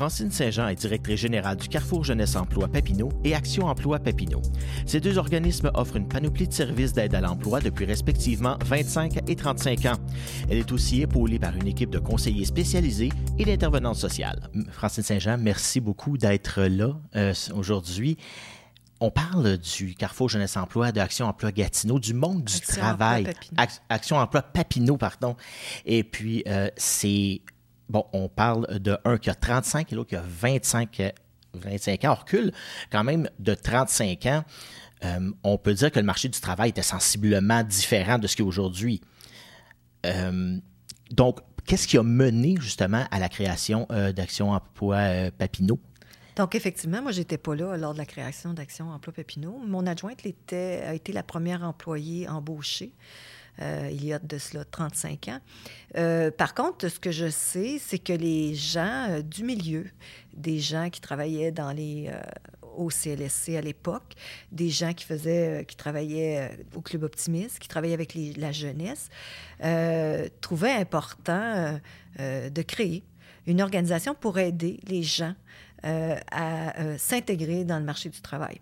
Francine Saint-Jean est directrice générale du Carrefour Jeunesse Emploi Papineau et Action Emploi Papineau. Ces deux organismes offrent une panoplie de services d'aide à l'emploi depuis respectivement 25 et 35 ans. Elle est aussi épaulée par une équipe de conseillers spécialisés et d'intervenants sociales. Francine Saint-Jean, merci beaucoup d'être là euh, aujourd'hui. On parle du Carrefour Jeunesse Emploi, de Action Emploi Gatineau, du monde du travail. Action Emploi Papineau, pardon. Et puis, euh, c'est. Bon, on parle de un qui a 35 et l'autre qui a 25, 25 ans. On quand même de 35 ans. Euh, on peut dire que le marché du travail était sensiblement différent de ce qu'il est aujourd'hui. Euh, donc, qu'est-ce qui a mené justement à la création d'Action Emploi Papineau? Donc, effectivement, moi, j'étais pas là lors de la création d'Action Emploi Papineau. Mon adjointe a été la première employée embauchée. Euh, il y a de cela 35 ans. Euh, par contre, ce que je sais, c'est que les gens euh, du milieu, des gens qui travaillaient dans les, au CLSC à l'époque, des gens qui faisaient, qui travaillaient au Club Optimiste, qui travaillaient avec la jeunesse, trouvaient important de créer une organisation pour aider les gens à s'intégrer dans le marché du travail.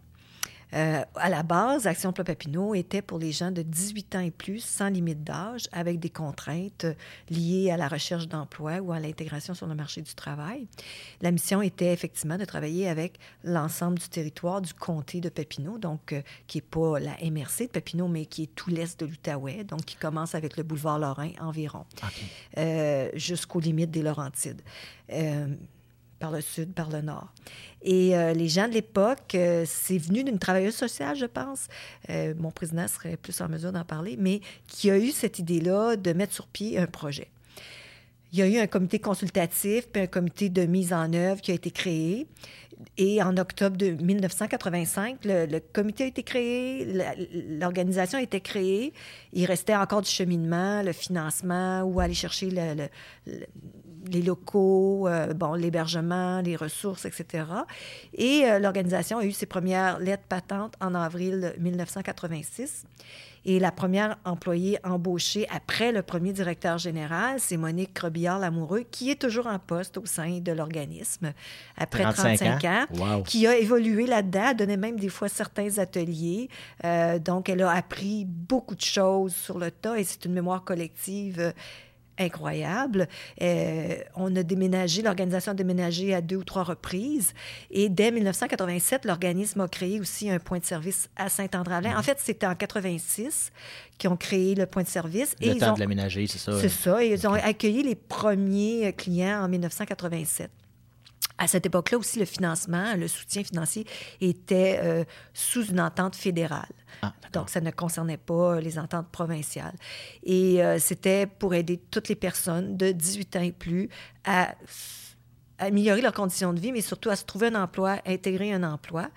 Euh, à la base, Action Emploi Papineau était pour les gens de 18 ans et plus, sans limite d'âge, avec des contraintes liées à la recherche d'emploi ou à l'intégration sur le marché du travail. La mission était effectivement de travailler avec l'ensemble du territoire du comté de Papineau, donc qui n'est pas la MRC de Papineau, mais qui est tout l'est de l'Outaouais, donc qui commence avec le boulevard Lorrain environ, jusqu'aux limites des Laurentides par le sud, par le nord. Et euh, les gens de l'époque, euh, c'est venu d'une travailleuse sociale, je pense. Euh, mon président serait plus en mesure d'en parler, mais qui a eu cette idée-là de mettre sur pied un projet. Il y a eu un comité consultatif puis un comité de mise en œuvre qui a été créé. Et en octobre de 1985, le, comité a été créé, l'organisation a été créée. Il restait encore du cheminement, le financement, où aller chercher les locaux, euh, bon, l'hébergement, les ressources, etc. Et euh, l'organisation a eu ses premières lettres patentes en avril 1986. Et la première employée embauchée après le premier directeur général, c'est Monique Robillard-Lamoureux, qui est toujours en poste au sein de l'organisme après 35, ans, qui a évolué là-dedans, a donné même des fois certains ateliers. Euh, donc, elle a appris beaucoup de choses sur le tas et c'est une mémoire collective incroyable. Euh, on a déménagé, l'organisation a déménagé à deux ou trois reprises. Et dès 1987, l'organisme a créé aussi un point de service à Saint-André-Avelin. En fait, c'était en 86 qu'ils ont créé le point de service. Le et temps de l'aménager, c'est ça? C'est ça. Et ils ont accueilli les premiers clients en 1987. À cette époque-là aussi, le financement, le soutien financier était euh, sous une entente fédérale. Ah, Donc, ça ne concernait pas les ententes provinciales. Et euh, c'était pour aider toutes les personnes de 18 ans et plus à améliorer leurs conditions de vie, mais surtout à se trouver un emploi, intégrer un emploi.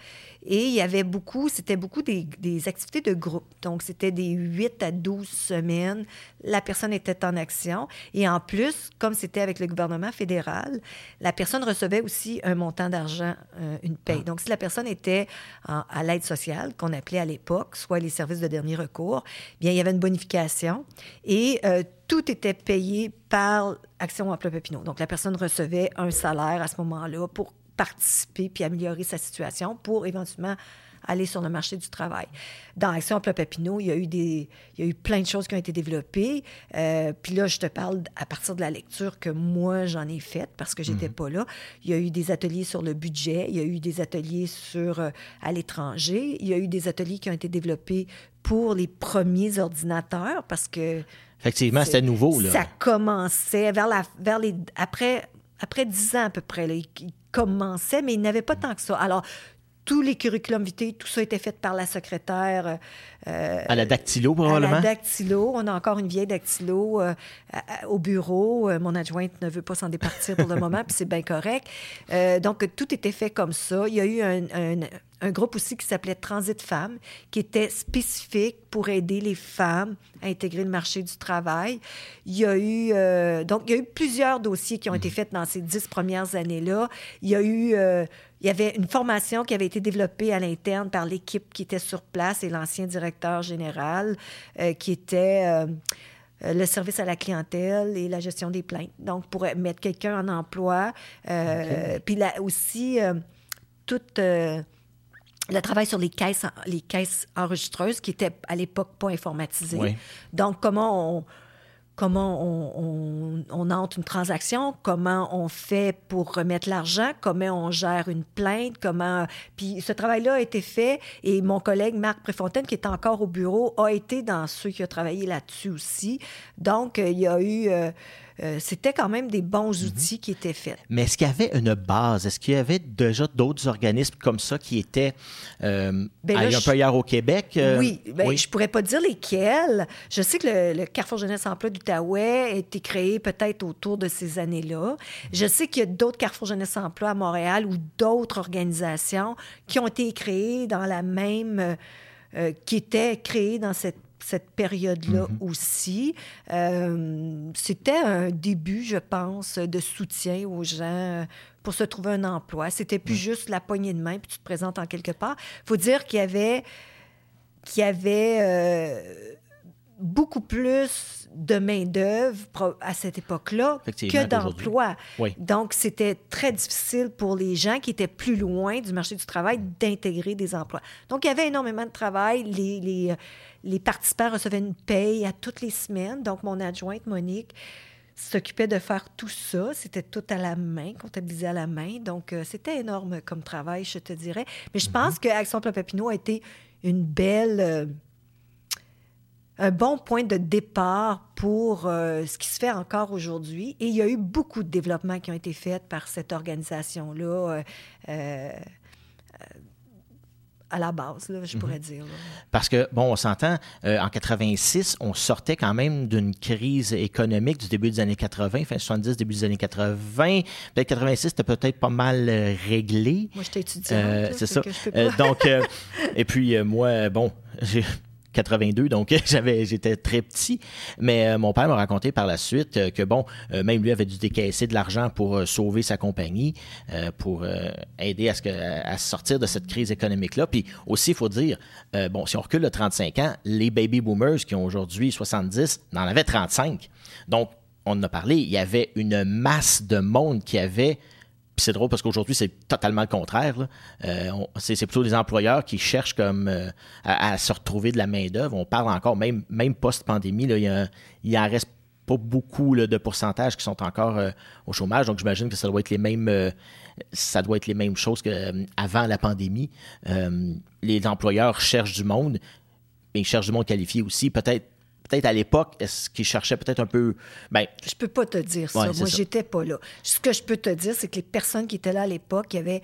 Et il y avait beaucoup, c'était beaucoup des, des, activités de groupe. Donc, c'était des 8 à 12 semaines. La personne était en action. Et en plus, comme c'était avec le gouvernement fédéral, la personne recevait aussi un montant d'argent, euh, une paye. Ah. Donc, si la personne était à l'aide sociale, qu'on appelait à l'époque, soit les services de dernier recours, bien, il y avait une bonification. Et euh, tout était payé par Action Emploi Papineau. Donc, la personne recevait un salaire à ce moment-là pour participer puis améliorer sa situation pour éventuellement aller sur le marché du travail. Dans Action Emploi Papineau, il y a eu des, il y a eu plein de choses qui ont été développées. Euh, puis là, je te parle à partir de la lecture que moi j'en ai faite parce que j'étais n'étais mhm. pas là. Il y a eu des ateliers sur le budget, il y a eu des ateliers sur euh, à l'étranger, il y a eu des ateliers qui ont été développés pour les premiers ordinateurs parce que effectivement c'était nouveau là. Ça commençait vers la vers les après après dix ans à peu près. Là, commençait, mais il n'avait pas tant que ça. Alors, tous les curriculums vitae, tout ça était fait par la secrétaire. Euh, à la dactylo, probablement? À la dactylo. On a encore une vieille dactylo euh, au bureau. Euh, mon adjointe ne veut pas s'en départir pour le moment, puis c'est bien correct. donc, tout était fait comme ça. Il y a eu un, un groupe aussi qui s'appelait Transit Femmes, qui était spécifique pour aider les femmes à intégrer le marché du travail. Il y a eu, donc, il y a eu plusieurs dossiers qui ont été mhm. faits dans ces dix premières années-là. Il y a eu il y avait une formation qui avait été développée à l'interne par l'équipe qui était sur place et l'ancien directeur général euh, qui était... Euh, le service à la clientèle et la gestion des plaintes. Donc, pour mettre quelqu'un en emploi, euh, puis là aussi, tout le travail sur les caisses, les caisses enregistreuses qui étaient à l'époque pas informatisées. Donc, comment on comment on, entre une transaction, comment on fait pour remettre l'argent, comment on gère une plainte, comment... Puis ce travail-là a été fait et mon collègue Marc Préfontaine, qui est encore au bureau, a été dans ceux qui ont travaillé là-dessus aussi. Donc, il y a eu... Euh, euh, c'était quand même des bons mhm. outils qui étaient faits. Mais est-ce qu'il y avait une base? Est-ce qu'il y avait déjà d'autres organismes comme ça qui étaient euh, ben un peu ailleurs au Québec? Euh? Oui, ben, oui. je pourrais pas dire lesquels. Je sais que le, Carrefour Jeunesse Emploi d'Outaouais a été créé peut-être autour de ces années-là. Je sais qu'il y a d'autres Carrefour Jeunesse Emploi à Montréal ou d'autres organisations qui ont été créées dans la même... qui étaient créées dans cette cette période-là mhm. aussi. Euh, c'était un début, je pense, de soutien aux gens pour se trouver un emploi. C'était plus juste la poignée de main, puis tu te présentes en quelque part. Il faut dire qu'il y avait, qu'il y avait euh, beaucoup plus de main-d'œuvre à cette époque-là que d'emplois. Donc, c'était très difficile pour les gens qui étaient plus loin du marché du travail d'intégrer des emplois. Donc, il y avait énormément de travail. Les, les, les participants recevaient une paye à toutes les semaines. Donc, mon adjointe, Monique, s'occupait de faire tout ça. C'était tout à la main, comptabilisé à la main. Donc, euh, c'était énorme comme travail, je te dirais. Mais je pense mhm. que Action Papineau a été une belle... Euh, un bon point de départ pour euh, ce qui se fait encore aujourd'hui. Et il y a eu beaucoup de développements qui ont été faits par cette organisation-là à la base, je pourrais mhm. dire. Parce que, bon, on s'entend, euh, en 86, on sortait quand même d'une crise économique du début des années 80, fin 70, début des années 80. Peut-être 86, c'était peut-être pas mal euh, réglé. Moi, j'étais étudiante. Euh, c'est ça. donc, et puis, moi, bon, j'ai 82, donc j'avais, j'étais très petit. Mais euh, mon père m'a raconté par la suite euh, que, bon, euh, même lui avait dû décaisser de l'argent pour sauver sa compagnie, pour aider à, ce à sortir de cette crise économique-là. Puis aussi, il faut dire, bon, si on recule de 35 ans, les baby boomers qui ont aujourd'hui 70 en avaient 35. Donc, on en a parlé, il y avait une masse de monde qui avait c'est drôle parce qu'aujourd'hui, c'est totalement le contraire. Euh, c'est plutôt les employeurs qui cherchent comme euh, à, se retrouver de la main-d'œuvre. On parle encore, même, même post-pandémie, il y, en reste pas beaucoup de pourcentages qui sont encore euh, au chômage. Donc, j'imagine que ça doit être les mêmes. ça doit être les mêmes choses qu'avant la pandémie. les employeurs cherchent du monde, mais ils cherchent du monde qualifié aussi. Peut-être peut-être à l'époque, est-ce qu'ils cherchaient peut-être un peu. Ben, je peux pas te dire ça. Moi, j'étais pas là. Ce que je peux te dire, c'est que les personnes qui étaient là à l'époque, il y avait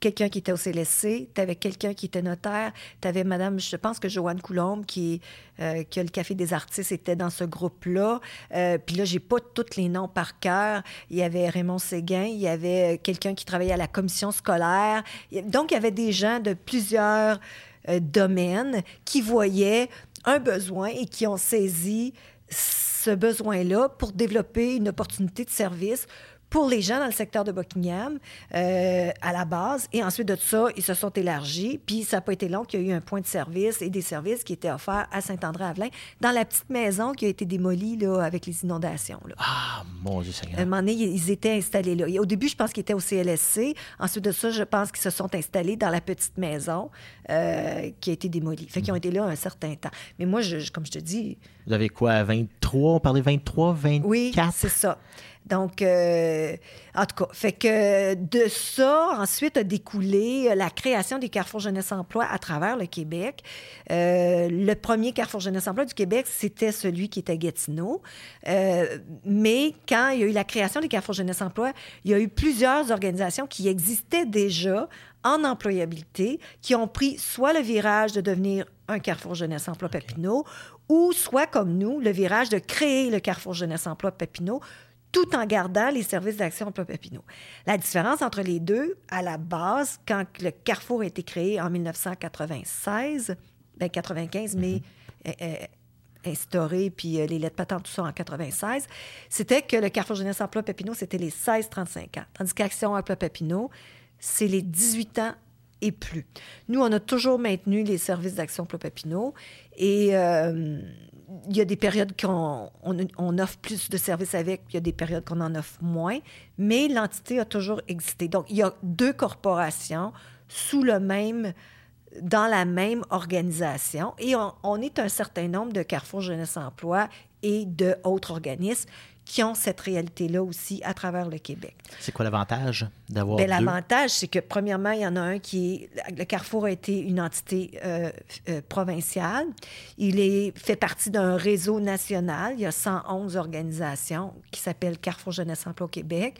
quelqu'un qui était au CLSC, tu avais quelqu'un qui était notaire, tu avais Madame, je pense que Joanne Coulombe, qui, euh, qui a le Café des artistes, était dans ce groupe-là. Euh, puis là, j'ai pas tous les noms par cœur. Il y avait Raymond Séguin, il y avait quelqu'un qui travaillait à la commission scolaire. Donc, il y avait des gens de plusieurs euh, domaines qui voyaient un besoin et qui ont saisi ce besoin-là pour développer une opportunité de service pour les gens dans le secteur de Buckingham euh, à la base. Et ensuite de ça, ils se sont élargis. Puis ça n'a pas été long qu'il y a eu un point de service et des services qui étaient offerts à Saint-André-Avelin dans la petite maison qui a été démolie là, avec les inondations. Là. Ah, mon Dieu Seigneur. À un moment donné, ils étaient installés là. Et au début, je pense qu'ils étaient au CLSC. Ensuite de ça, je pense qu'ils se sont installés dans la petite maison euh, qui a été démolie. Fait qu'ils ont été là un certain temps. Mais moi, je, comme je te dis... Vous avez quoi, 23? On parlait 23, 24? Oui, c'est ça. Donc, euh, en tout cas, fait que de ça, ensuite a découlé la création des Carrefour Jeunesse Emploi à travers le Québec. Euh, le premier Carrefour Jeunesse Emploi du Québec, c'était celui qui était à Gatineau. Euh, mais quand il y a eu la création des Carrefour Jeunesse Emploi, il y a eu plusieurs organisations qui existaient déjà en employabilité, qui ont pris soit le virage de devenir un Carrefour Jeunesse Emploi Papineau, ou soit comme nous, le virage de créer le Carrefour Jeunesse Emploi Papineau tout en gardant les services d'action emploi Papineau. La différence entre les deux, à la base, quand le Carrefour a été créé en 1996, ben 95, mais mm-hmm. instauré, puis euh, les lettres patentes, tout ça en 96, c'était que le Carrefour Jeunesse Emploi Papineau, c'était les 16-35 ans. Tandis qu'Action Emploi Papineau, c'est les 18 ans et plus. Nous, on a toujours maintenu les services d'action Emploi Papineau et... Euh, il y a des périodes qu'on on, offre plus de services avec, puis il y a des périodes qu'on en offre moins, mais l'entité a toujours existé. Donc, il y a deux corporations sous le même dans la même organisation et on, on est un certain nombre de Carrefour Jeunesse Emploi et d'autres organismes qui ont cette réalité-là aussi à travers le Québec. C'est quoi l'avantage d'avoir Bien, L'avantage, c'est que premièrement, il y en a un qui est... Le Carrefour a été une entité euh, euh, provinciale. Il est, fait partie d'un réseau national. Il y a 111 organisations qui s'appellent Carrefour Jeunesse Emploi au Québec.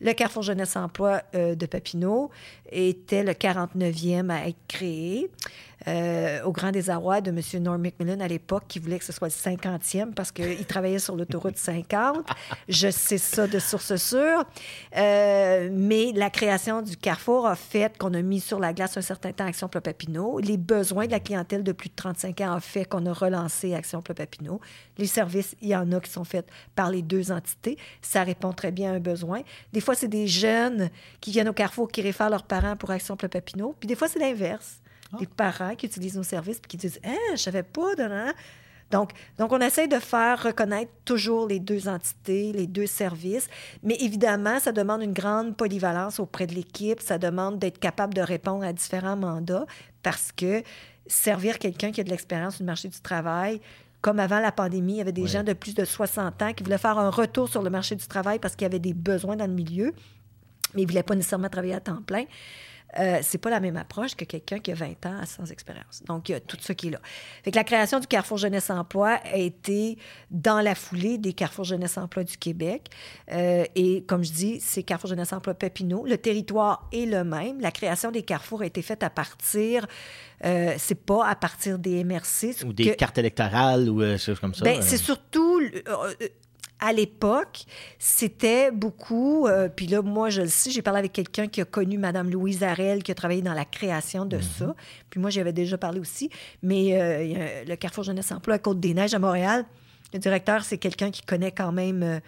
Le Carrefour Jeunesse Emploi euh, de Papineau était le 49e à être créé. Euh, au grand désarroi de M. Norm McMillan à l'époque, qui voulait que ce soit le 50e parce qu'il travaillait sur l'autoroute 50. Je sais ça de source sûre. Euh, mais la création du Carrefour a fait qu'on a mis sur la glace un certain temps Action Papineau. Les besoins de la clientèle de plus de 35 ans ont fait qu'on a relancé Action Papineau. Les services, il y en a qui sont faits par les deux entités. Ça répond très bien à un besoin. Des fois, c'est des jeunes qui viennent au Carrefour qui réfèrent leurs parents pour Action Papineau. Puis des fois, c'est l'inverse. Ah. des parents qui utilisent nos services et qui disent Hein, je savais pas de donc, donc, on essaie de faire reconnaître toujours les deux entités, les deux services, mais évidemment, ça demande une grande polyvalence auprès de l'équipe, ça demande d'être capable de répondre à différents mandats parce que servir quelqu'un qui a de l'expérience du marché du travail, comme avant la pandémie, il y avait des gens de plus de 60 ans qui voulaient faire un retour sur le marché du travail parce qu'il y avait des besoins dans le milieu, mais ils ne voulaient pas nécessairement travailler à temps plein. Euh, c'est pas la même approche que quelqu'un qui a 20 ans sans expérience. Donc, il y a tout ça qui est là. Fait que la création du Carrefour Jeunesse Emploi a été dans la foulée des Carrefour Jeunesse Emploi du Québec. Euh, et comme je dis, c'est Carrefour Jeunesse Emploi Papineau. Le territoire est le même. La création des carrefours a été faite à partir euh, c'est pas à partir des MRC. Ou des cartes électorales ou euh, choses comme ça. Ben, c'est surtout à l'époque, c'était beaucoup, euh, puis là, moi, je le sais, j'ai parlé avec quelqu'un qui a connu Mme Louise Arel, qui a travaillé dans la création de ça. Mhm. Puis moi, j'avais déjà parlé aussi. Mais euh, le Carrefour Jeunesse Emploi à Côte-des-Neiges, à Montréal, le directeur, c'est quelqu'un qui connaît quand même euh,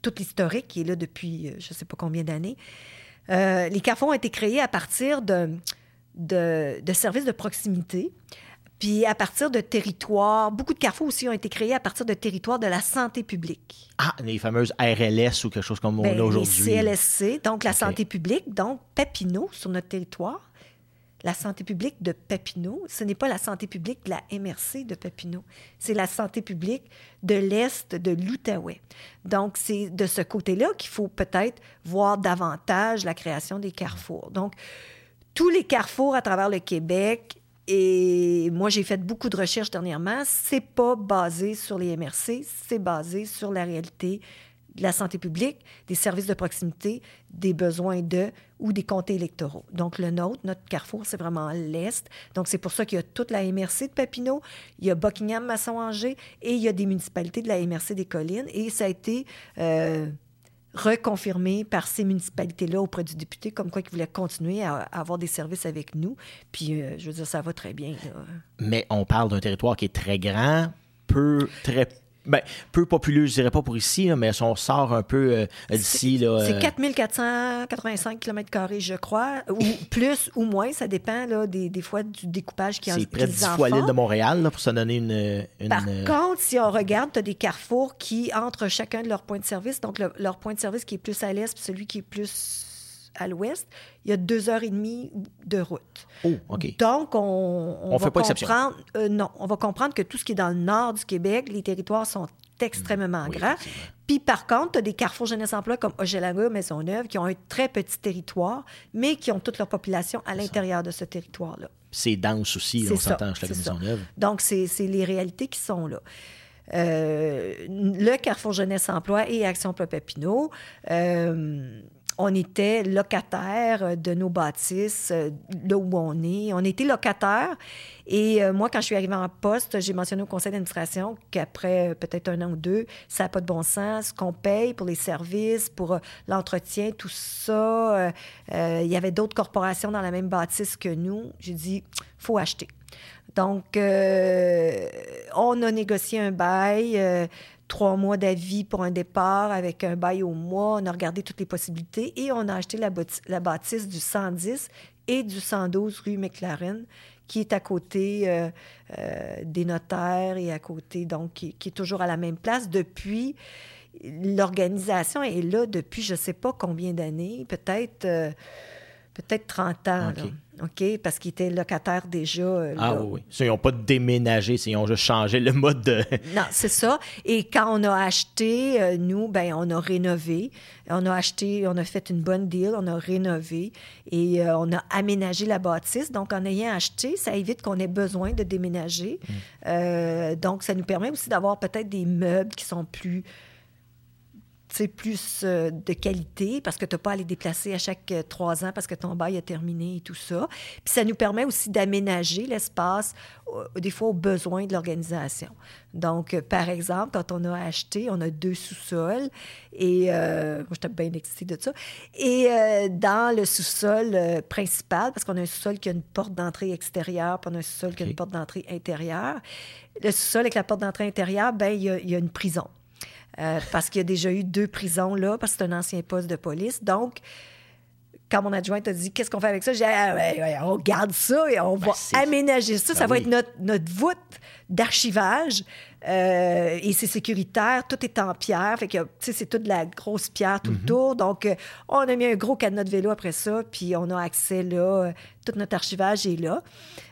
tout l'historique, qui est là depuis je ne sais pas combien d'années. les carrefours ont été créés à partir de, de, de services de proximité puis à partir de territoires, beaucoup de carrefours aussi ont été créés à partir de territoires de la santé publique. Ah, les fameuses RLS ou quelque chose comme on ben, a aujourd'hui. Les CLSC, donc la santé publique, donc Papineau sur notre territoire. La santé publique de Papineau, ce n'est pas la santé publique de la MRC de Papineau, c'est la santé publique de l'Est de l'Outaouais. Donc, c'est de ce côté-là qu'il faut peut-être voir davantage la création des carrefours. Donc, tous les carrefours à travers le Québec et moi, j'ai fait beaucoup de recherches dernièrement. C'est pas basé sur les MRC, c'est basé sur la réalité de la santé publique, des services de proximité, des besoins de ou des comtés électoraux. Donc, le nôtre, notre carrefour, c'est vraiment l'Est. Donc, c'est pour ça qu'il y a toute la MRC de Papineau, il y a Buckingham, Masson-Angers et il y a des municipalités de la MRC des Collines. Et ça a été euh, reconfirmé par ces municipalités-là auprès du député, comme quoi ils voulaient continuer à, avoir des services avec nous. Puis, euh, je veux dire, ça va très bien. Mais on parle d'un territoire qui est très grand, peu, très ben, peu populeux, je dirais pas pour ici, mais si on sort un peu euh, d'ici. C'est 4485 km, je crois, ou plus ou moins, ça dépend là, des, des fois du découpage qui a C'est près de 10 fois l'île de Montréal, là, pour se donner une. une Par contre, si on regarde, tu as des carrefours qui, entre chacun de leurs points de service, donc leur point de service qui est plus à l'est, puis celui qui est plus à l'ouest, il y a deux heures et demie de route. Oh, OK. Donc, on, on, va comprendre... Euh, non, on va comprendre que tout ce qui est dans le nord du Québec, les territoires sont extrêmement grands. Puis, par contre, tu as des carrefours jeunesse emploi comme Maison Maisonneuve, qui ont un très petit territoire, mais qui ont toute leur population à l'intérieur de ce territoire-là. C'est dense aussi, on s'entend, Maisonneuve. Donc, c'est les réalités qui sont là. Euh, le Carrefour Jeunesse Emploi et Action Papineau, euh, on était locataire de nos bâtisses, euh, là où on est. On était locataire. Et euh, moi, quand je suis arrivée en poste, j'ai mentionné au conseil d'administration qu'après euh, peut-être un an ou deux, ça n'a pas de bon sens. Qu'on paye pour les services, pour l'entretien, tout ça, il y avait d'autres corporations dans la même bâtisse que nous. J'ai dit, faut acheter. Donc, on a négocié un bail trois mois d'avis pour un départ avec un bail au mois. On a regardé toutes les possibilités et on a acheté la, bâtisse du 110 et du 112 rue McLaren qui est à côté euh, euh, des notaires et à côté, donc, qui, est toujours à la même place depuis. L'organisation est là depuis je ne sais pas combien d'années, peut-être euh, peut-être 30 ans. OK? Parce qu'ils étaient locataires déjà. Euh, ah oui. ils n'ont pas déménagé, ils ont juste changé le mode de. non, c'est ça. Et quand on a acheté, euh, nous, ben, on a rénové. On a acheté, on a fait une bonne deal, on a rénové et euh, on a aménagé la bâtisse. Donc, en ayant acheté, ça évite qu'on ait besoin de déménager. Mm. donc, ça nous permet aussi d'avoir peut-être des meubles qui sont plus plus euh, de qualité parce que tu n'as pas à les déplacer à chaque euh, trois ans parce que ton bail est terminé et tout ça. Puis ça nous permet aussi d'aménager l'espace, euh, des fois aux besoins de l'organisation. Donc, par exemple, quand on a acheté, on a deux sous-sols et moi, j'étais bien excitée de ça. Et dans le sous-sol principal, parce qu'on a un sous-sol qui a une porte d'entrée extérieure, puis on a un sous-sol qui a une porte d'entrée intérieure, le sous-sol avec la porte d'entrée intérieure, ben il y a une prison. Euh, parce qu'il y a déjà eu deux prisons là, parce que c'est un ancien poste de police. Donc, quand mon adjointe a dit qu'est-ce qu'on fait avec ça, j'ai dit ah, on garde ça et on ben, va aménager ça. ça ben va être notre, notre voûte d'archivage. Euh, et c'est sécuritaire, tout est en pierre. Fait que, c'est toute la grosse pierre tout le mhm. tour. Donc, euh, on a mis un gros cadenas de vélo après ça, puis on a accès là. tout notre archivage est là.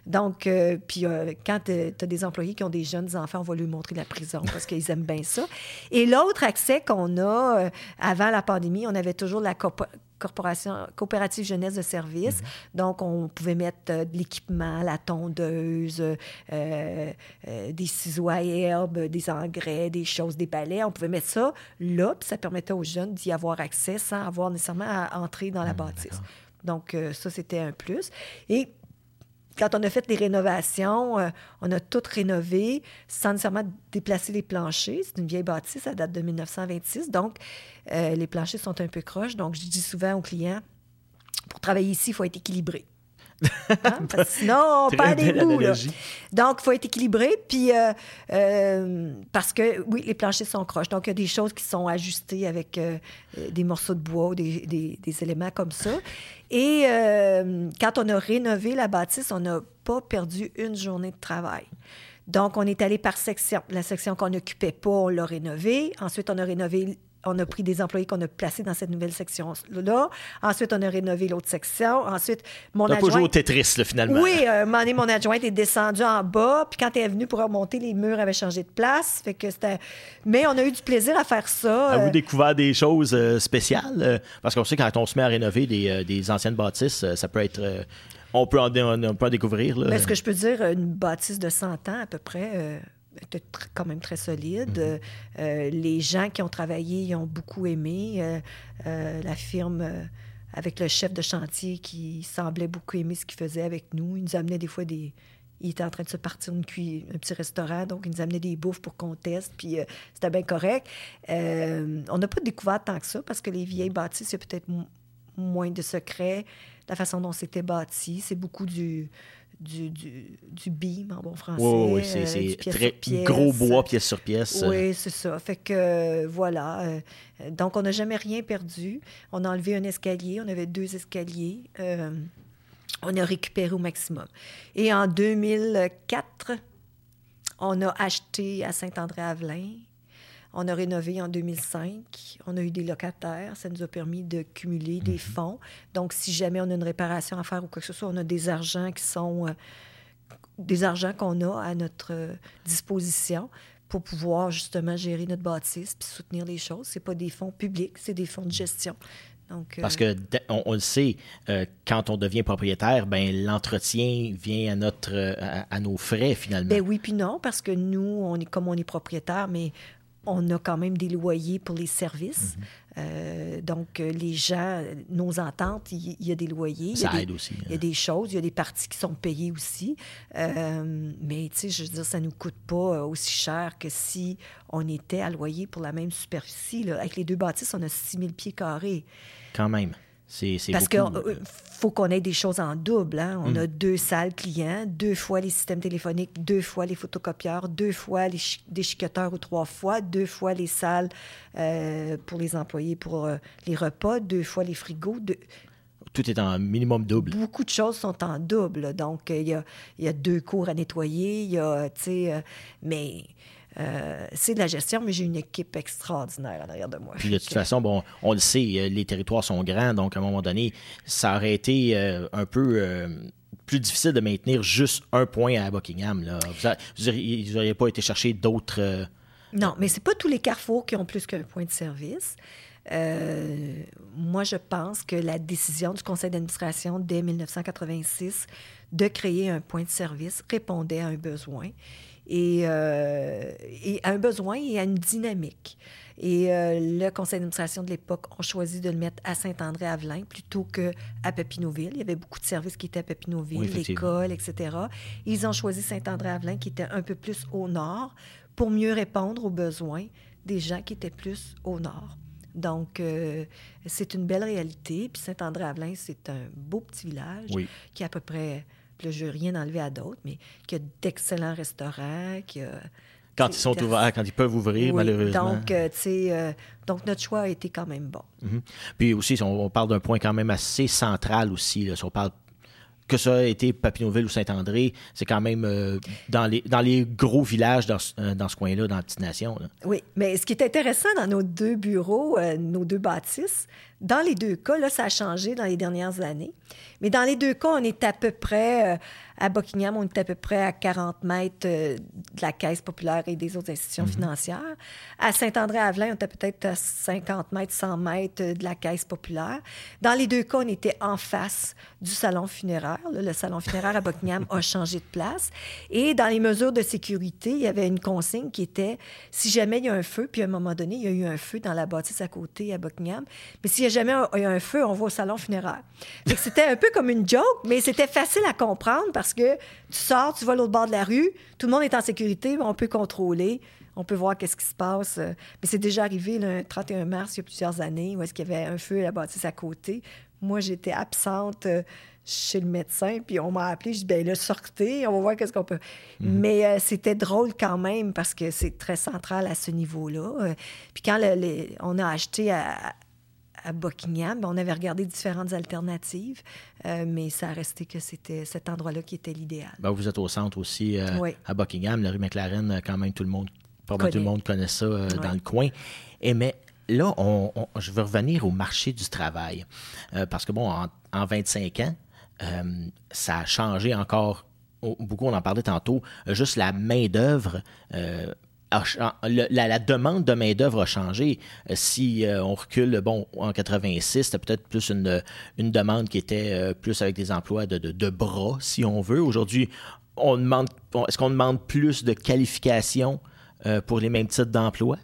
Donc, euh, puis quand tu as des employés qui ont des jeunes enfants, on va lui montrer la prison parce qu'ils aiment bien ça. Et l'autre accès qu'on a, avant la pandémie, on avait toujours la corporation, coopérative jeunesse de service. Mhm. Donc, on pouvait mettre de l'équipement, la tondeuse, des ciseaux à des engrais, des choses, des balais. On pouvait mettre ça là, puis ça permettait aux jeunes d'y avoir accès sans avoir nécessairement à entrer dans la hmm, bâtisse. Donc, euh, ça, c'était un plus. Et quand on a fait les rénovations, euh, on a tout rénové sans nécessairement déplacer les planchers. C'est une vieille bâtisse, ça date de 1926. Donc, euh, les planchers sont un peu croches. Donc, je dis souvent aux clients, pour travailler ici, il faut être équilibré. Hein? sinon, on perd des bouts. Donc, il faut être équilibré. Puis, euh, euh, parce que, oui, les planchers sont croches. Donc, il y a des choses qui sont ajustées avec euh, des morceaux de bois ou des, des, éléments comme ça. Et quand on a rénové la bâtisse, on n'a pas perdu une journée de travail. Donc, on est allé par section. La section qu'on n'occupait pas, on l'a rénovée. Ensuite, on a rénové on a pris des employés qu'on a placés dans cette nouvelle section-là. Ensuite, on a rénové l'autre section. Ensuite, mon adjointe... pas joué au Tetris, là, finalement. Oui, euh, mon adjointe est descendue en bas. Puis quand elle est venue pour remonter, les murs avaient changé de place. Fait que c'était... Mais on a eu du plaisir à faire ça. Avez-vous euh. découvert des choses euh, spéciales? parce qu'on sait quand on se met à rénover des, des anciennes bâtisses, ça peut être... on, peut en, on peut en découvrir. Là. Ben, ce que je peux dire, une bâtisse de 100 ans à peu près était quand même très solide. Mhm. Euh, les gens qui ont travaillé ils ont beaucoup aimé. Euh, euh, la firme, avec le chef de chantier qui semblait beaucoup aimer ce qu'il faisait avec nous. Il nous amenait des fois des... Il était en train de se partir une un petit restaurant, donc il nous amenait des bouffes pour qu'on teste, puis c'était bien correct. on n'a pas découvert tant que ça, parce que les vieilles bâtisses, il y a peut-être moins de secrets. La façon dont c'était bâti, c'est beaucoup du du, du, du beam en bon français. Oui, oui, c'est euh, très gros bois, pièce sur pièce. Oui, c'est ça. Fait que euh, voilà. Euh, donc, on n'a jamais rien perdu. On a enlevé un escalier. On avait deux escaliers. on a récupéré au maximum. Et en 2004, on a acheté à Saint-André-Avelin on a rénové en 2005. On a eu des locataires. Ça nous a permis de cumuler des mhm. fonds. Donc, si jamais on a une réparation à faire ou quoi que ce soit, on a des argents qui sont euh, des argents qu'on a à notre euh, disposition pour pouvoir justement gérer notre bâtisse puis soutenir les choses. C'est pas des fonds publics, c'est des fonds de gestion. Donc, euh, Parce que on, le sait, quand on devient propriétaire, ben l'entretien vient à notre à, nos frais finalement. Ben oui puis non parce que nous on est comme on est propriétaire, mais on a quand même des loyers pour les services. Mhm. Euh, donc, euh, les gens, nos ententes, il y, a des loyers. Ça aide aussi. Il y a hein. des choses, il y a des parties qui sont payées aussi. Euh, mais, tu sais, je veux dire, ça ne nous coûte pas aussi cher que si on était à loyer pour la même superficie. Avec les deux bâtisses, on a 6 000 pieds carrés. Quand même. Parce qu'il euh, faut qu'on ait des choses en double. Hein. On a mm. deux salles clients, deux fois les systèmes téléphoniques, deux fois les photocopieurs, deux fois les déchiqueteurs ou trois fois, deux fois les salles euh, pour les employés pour euh, les repas, deux fois les frigos. Tout est en minimum double. Beaucoup de choses sont en double. Donc, il y a, y a, deux cours à nettoyer, il y a, tu sais, mais euh, c'est de la gestion, mais j'ai une équipe extraordinaire en arrière de moi. Puis de toute façon, bon, on le sait, euh, les territoires sont grands, donc à un moment donné, ça aurait été euh, un peu plus difficile de maintenir juste un point à Buckingham. Là. Vous n'auriez pas été chercher d'autres. Non, mais c'est pas tous les carrefours qui ont plus qu'un point de service. moi, je pense que la décision du conseil d'administration dès 1986 de créer un point de service répondait à un besoin et, euh, et à un besoin et à une dynamique. Et euh, le conseil d'administration de l'époque a choisi de le mettre à Saint-André-Avelin plutôt qu'à Papineauville. Il y avait beaucoup de services qui étaient à Papineauville, l'école, etc. Ils ont choisi Saint-André-Avelin qui était un peu plus au nord pour mieux répondre aux besoins des gens qui étaient plus au nord. Donc, euh, c'est une belle réalité. Puis Saint-André-Avelin, c'est un beau petit village qui a à peu près là, je veux rien enlever à d'autres, mais qu'il y a d'excellents restaurants, qu'il Quand ils sont ouverts, quand ils peuvent ouvrir, malheureusement. Donc, euh, euh, donc notre choix a été quand même bon. Mhm. Puis aussi, on, parle d'un point quand même assez central aussi. Là, si on parle que ça ait été Papineauville ou Saint-André, c'est quand même euh, dans, les, dans les gros villages dans, dans ce coin-là, dans la petite nation. Oui, mais ce qui est intéressant dans nos deux bureaux, nos deux bâtisses, dans les deux cas, là, ça a changé dans les dernières années. Mais dans les deux cas, on est à peu près, euh, à Buckingham, on est à peu près à 40 mètres euh, de la Caisse populaire et des autres institutions mhm. financières. À Saint-André-Avelin, on était peut-être à 50 mètres, 100 mètres euh, de la Caisse populaire. Dans les deux cas, on était en face du salon funéraire. le salon funéraire à Buckingham a changé de place. Et dans les mesures de sécurité, il y avait une consigne qui était, si jamais il y a un feu, puis à un moment donné, il y a eu un feu dans la bâtisse à côté à Buckingham, mais s'il y a jamais il y a un feu, on va au salon funéraire. C'était un peu comme une joke, mais c'était facile à comprendre parce que tu sors, tu vas à l'autre bord de la rue, tout le monde est en sécurité, on peut contrôler, on peut voir qu'est-ce qui se passe. Mais c'est déjà arrivé le 31 mars, il y a plusieurs années, où est-ce qu'il y avait un feu à la bâtisse à côté. Moi, j'étais absente euh, chez le médecin, puis on m'a appelé, je dis, ben là, sortez, on va voir qu'est-ce qu'on peut. Mhm. Mais euh, c'était drôle quand même parce que c'est très central à ce niveau-là. Euh, puis quand on a acheté à, à Buckingham. On avait regardé différentes alternatives, euh, mais ça a resté que c'était cet endroit-là qui était l'idéal. Ben, vous êtes au centre aussi euh, à Buckingham, la rue McLaren, euh, quand même tout le monde, tout le monde connaît ça dans le coin. Et mais là, on, je veux revenir au marché du travail, parce que bon, en, 25 ans, ça a changé encore beaucoup, on en parlait tantôt, juste la main-d'œuvre la, demande de main-d'œuvre a changé. Euh, si euh, on recule, bon, en 86, c'était peut-être plus une, une demande qui était euh, plus avec des emplois de, de, bras, si on veut. Aujourd'hui, on demande, est-ce qu'on demande plus de qualifications pour les mêmes types d'emplois?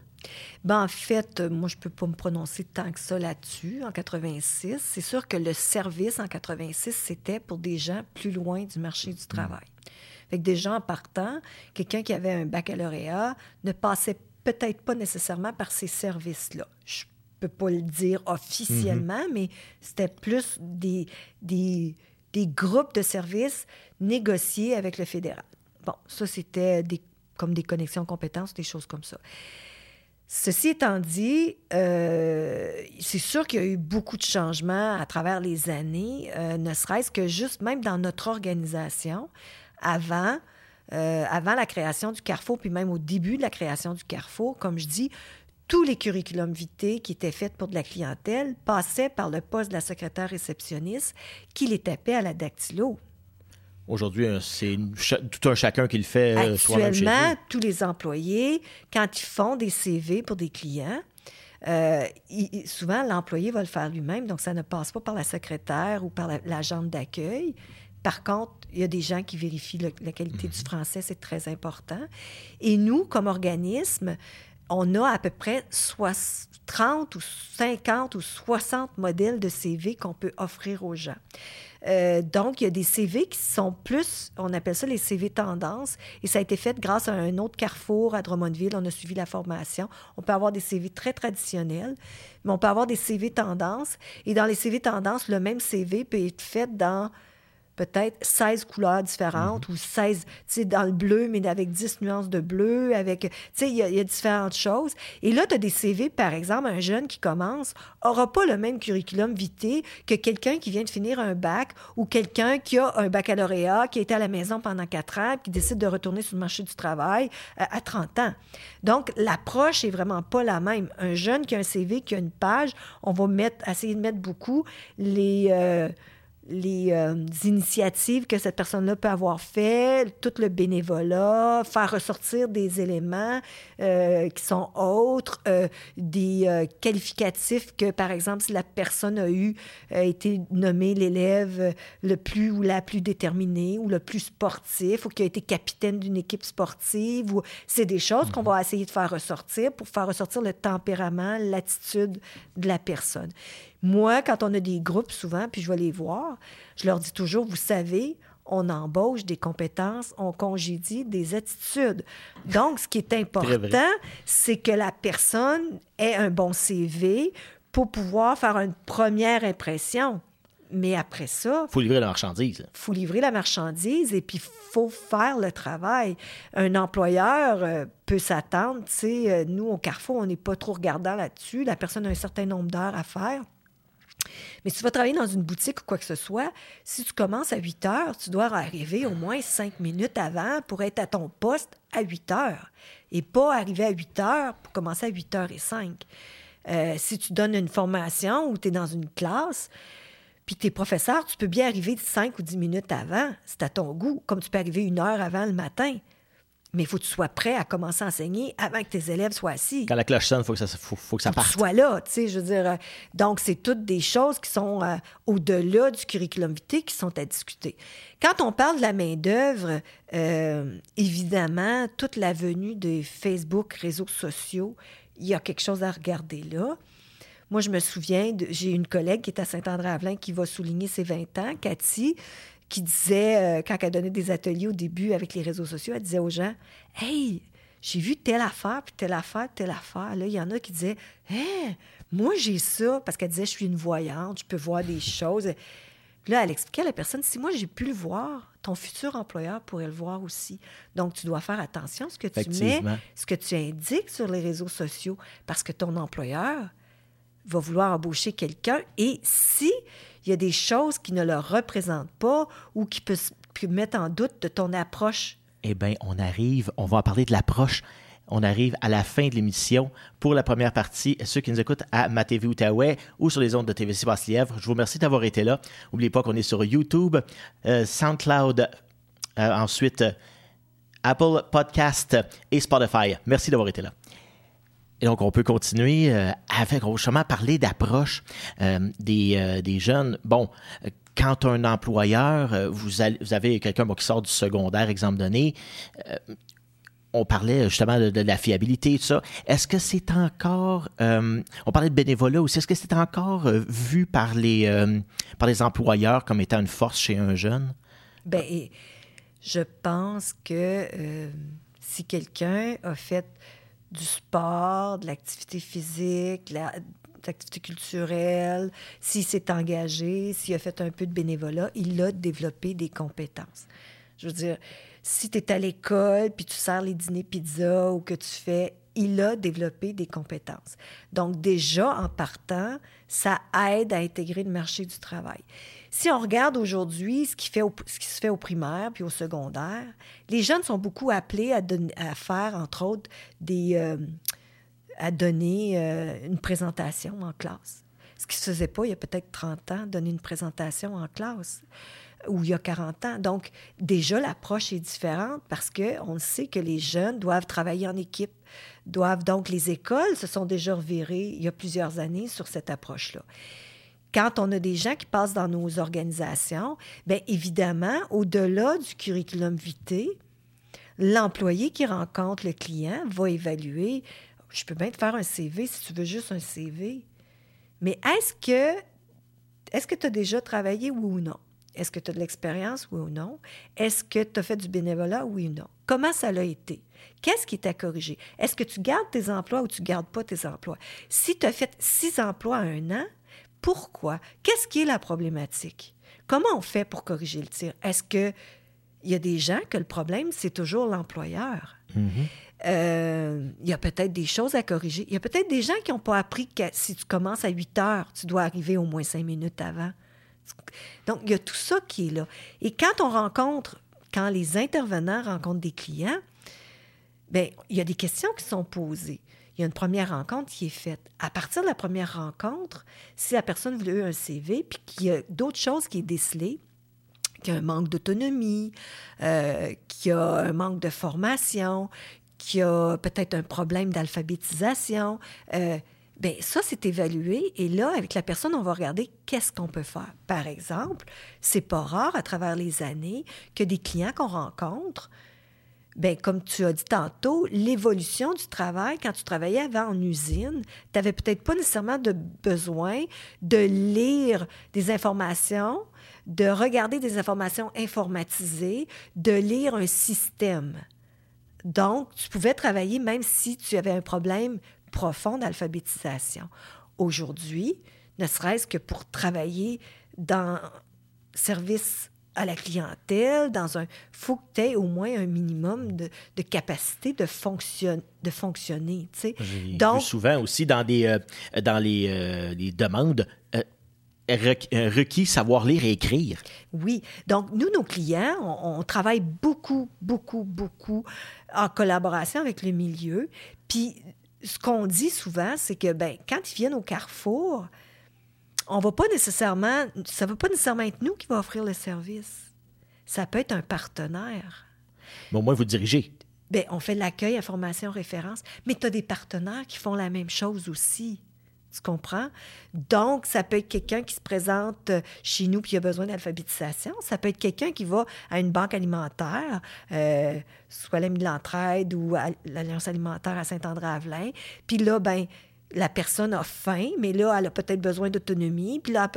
Ben, en fait, moi, je ne peux pas me prononcer tant que ça là-dessus, en 86. C'est sûr que le service en 86, c'était pour des gens plus loin du marché du travail. Fait que des gens partant, quelqu'un qui avait un baccalauréat ne passait peut-être pas nécessairement par ces services-là. Je peux pas le dire officiellement, mm-hmm. mais c'était plus des, des, des, groupes de services négociés avec le fédéral. Bon, ça, c'était des, comme des connexions compétences, des choses comme ça. Ceci étant dit, euh, c'est sûr qu'il y a eu beaucoup de changements à travers les années, euh, ne serait-ce que juste même dans notre organisation avant, euh, avant la création du Carrefour, puis même au début de la création du Carrefour, comme je dis, tous les curriculums vitae qui étaient faits pour de la clientèle passaient par le poste de la secrétaire réceptionniste qui les tapait à la dactylo. Aujourd'hui, euh, c'est tout un chacun qui le fait euh, Actuellement, tous les employés, quand ils font des CV pour des clients, souvent, l'employé va le faire lui-même, donc ça ne passe pas par la secrétaire ou par l'agente d'accueil. Par contre, il y a des gens qui vérifient la qualité du mhm. français, c'est très important. Et nous, comme organisme, on a à peu près 30 ou 50 ou 60 modèles de CV qu'on peut offrir aux gens. Euh, donc, il y a des CV qui sont plus, on appelle ça les CV tendance, et ça a été fait grâce à un autre carrefour à Drummondville. On a suivi la formation. On peut avoir des CV très traditionnels, mais on peut avoir des CV tendance. Et dans les CV tendance, le même CV peut être fait dans peut-être 16 couleurs différentes mhm. ou 16, tu sais, dans le bleu, mais avec 10 nuances de bleu, avec, tu sais, il y, a différentes choses. Et là, tu as des CV, par exemple, un jeune qui commence aura pas le même curriculum vitae que quelqu'un qui vient de finir un bac ou quelqu'un qui a un baccalauréat, qui a été à la maison pendant 4 ans, qui décide de retourner sur le marché du travail euh, à 30 ans. Donc, l'approche est vraiment pas la même. Un jeune qui a un CV, qui a une page, on va mettre, essayer de mettre beaucoup les... Euh, les euh, initiatives que cette personne-là peut avoir fait, tout le bénévolat, faire ressortir des éléments euh, qui sont autres, euh, des qualificatifs que, par exemple, si la personne a eu, a été nommée l'élève le plus ou la plus déterminée ou le plus sportif ou qui a été capitaine d'une équipe sportive, ou c'est des choses qu'on mhm. va essayer de faire ressortir pour faire ressortir le tempérament, l'attitude de la personne. Moi, quand on a des groupes, souvent, puis je vais les voir, je leur dis toujours, vous savez, on embauche des compétences, on congédie des attitudes. Donc, ce qui est important, c'est que la personne ait un bon CV pour pouvoir faire une première impression. Mais après ça... Il faut livrer la marchandise. Il faut livrer la marchandise et puis il faut faire le travail. Un employeur euh, peut s'attendre, tu sais, euh, nous, au Carrefour, on n'est pas trop regardant là-dessus. La personne a un certain nombre d'heures à faire. Mais si tu vas travailler dans une boutique ou quoi que ce soit, si tu commences à 8 heures, tu dois arriver au moins 5 minutes avant pour être à ton poste à 8 heures et pas arriver à 8 heures pour commencer à 8 heures et 5. Euh, si tu donnes une formation ou tu es dans une classe, puis tes professeurs, tu peux bien arriver 5 ou 10 minutes avant, c'est à ton goût, comme tu peux arriver une heure avant le matin. Mais il faut que tu sois prêt à commencer à enseigner avant que tes élèves soient assis. Quand la cloche sonne, il faut que ça, faut, que ça parte. Que tu sois là, tu sais, je veux dire. Euh, donc, c'est toutes des choses qui sont euh, au-delà du curriculum vitae qui sont à discuter. Quand on parle de la main-d'œuvre, euh, évidemment, toute la venue des Facebook, réseaux sociaux, il y a quelque chose à regarder là. Moi, je me souviens, j'ai une collègue qui est à Saint-André-Avelin qui va souligner ses 20 ans, Cathy qui disait, euh, quand elle donnait des ateliers au début avec les réseaux sociaux, elle disait aux gens Hey, j'ai vu telle affaire, puis telle affaire, telle affaire. Là, il y en a qui disaient Hey, moi, j'ai ça, parce qu'elle disait Je suis une voyante, je peux voir des choses. là, elle expliquait à la personne Si moi, j'ai pu le voir, ton futur employeur pourrait le voir aussi. Donc, tu dois faire attention à ce que tu mets, ce que tu indiques sur les réseaux sociaux, parce que ton employeur va vouloir embaucher quelqu'un. Et si il y a des choses qui ne le représentent pas ou qui peuvent, mettre en doute de ton approche. Eh bien, on arrive, on va en parler de l'approche. On arrive à la fin de l'émission pour la première partie. Ceux qui nous écoutent à ma TV Outaouais ou sur les ondes de TVC Basse-Lièvre, je vous remercie d'avoir été là. N'oubliez pas qu'on est sur YouTube, euh, SoundCloud, euh, ensuite euh, Apple Podcast et Spotify. Merci d'avoir été là. Et donc, on peut continuer euh, avec, justement, parler d'approche euh, des, euh, des, jeunes. Bon, quand un employeur, vous, vous avez quelqu'un qui sort du secondaire, exemple donné, on parlait justement de, la fiabilité, tout ça. Est-ce que c'est encore, on parlait de bénévolat aussi, est-ce que c'est encore vu par les, par les employeurs comme étant une force chez un jeune? Bien, je pense que si quelqu'un a fait du sport, de l'activité physique, de l'activité culturelle, s'il s'est engagé, s'il a fait un peu de bénévolat, il a développé des compétences. Je veux dire, si tu es à l'école, puis tu sers les dîners pizza ou que tu fais, il a développé des compétences. Donc déjà, en partant, ça aide à intégrer le marché du travail. Si on regarde aujourd'hui ce, qui se fait au primaire puis au secondaire, les jeunes sont beaucoup appelés à, faire, entre autres, euh, à donner euh, une présentation en classe. Ce qui ne se faisait pas il y a peut-être 30 ans, donner une présentation en classe ou il y a 40 ans. Donc, déjà, l'approche est différente parce qu'on sait que les jeunes doivent travailler en équipe, doivent donc, les écoles se sont déjà revirées il y a plusieurs années sur cette approche-là quand on a des gens qui passent dans nos organisations, bien évidemment, au-delà du curriculum vitae, l'employé qui rencontre le client va évaluer je peux bien te faire un CV si tu veux juste un CV. Mais est-ce que est-ce que tu as déjà travaillé, oui ou non? Est-ce que tu as de l'expérience, oui ou non? Est-ce que tu as fait du bénévolat, oui ou non? Comment ça l'a été? Qu'est-ce qui t'a corrigé? Est-ce que tu gardes tes emplois ou tu ne gardes pas tes emplois? Si tu as fait six emplois en un an, pourquoi? Qu'est-ce qui est la problématique? Comment on fait pour corriger le tir? Est-ce que il y a des gens que le problème, c'est toujours l'employeur? Mm-hmm. Euh, il y a peut-être des choses à corriger. Il y a peut-être des gens qui n'ont pas appris que si tu commences à 8 heures, tu dois arriver au moins cinq minutes avant. Donc, il y a tout ça qui est là. Et quand on rencontre, quand les intervenants rencontrent des clients, bien, il y a des questions qui sont posées. Il y a une première rencontre qui est faite. À partir de la première rencontre, si la personne veut un CV, puis qu'il y a d'autres choses qui est décelées, qu'il y a un manque d'autonomie, euh, qu'il y a un manque de formation, qu'il y a peut-être un problème d'alphabétisation, euh, Bien, ça, c'est évalué. Et là, avec la personne, on va regarder qu'est-ce qu'on peut faire. Par exemple, c'est pas rare à travers les années que des clients qu'on rencontre, bien, comme tu as dit tantôt, l'évolution du travail, quand tu travaillais avant en usine, tu n'avais peut-être pas nécessairement de besoin de lire des informations, de regarder des informations informatisées, de lire un système. Donc, tu pouvais travailler même si tu avais un problème profonde alphabétisation. Aujourd'hui, ne serait-ce que pour travailler dans service à la clientèle, dans un faut que tu aies au moins un minimum de, de capacité de, fonction, de fonctionner. Donc, souvent aussi dans, des, euh, dans les, euh, les demandes, euh, requis savoir lire et écrire. Oui. Donc, nous, nos clients, on, on, travaille beaucoup, beaucoup, beaucoup en collaboration avec le milieu. Puis, ce qu'on dit souvent, c'est que ben, quand ils viennent au carrefour, on va pas nécessairement, ça ne va pas nécessairement être nous qui va offrir le service. Ça peut être un partenaire. Mais au moins, vous dirigez. Bien, on fait l'accueil, information, référence, mais tu as des partenaires qui font la même chose aussi. Tu comprends? Donc, ça peut être quelqu'un qui se présente euh, chez nous puis qui a besoin d'alphabétisation. Ça peut être quelqu'un qui va à une banque alimentaire, euh, soit l'Ami de l'Entraide ou l'Alliance alimentaire à Saint-André-Avelin. Puis là, ben la personne a faim, mais là, elle a peut-être besoin d'autonomie. Puis là,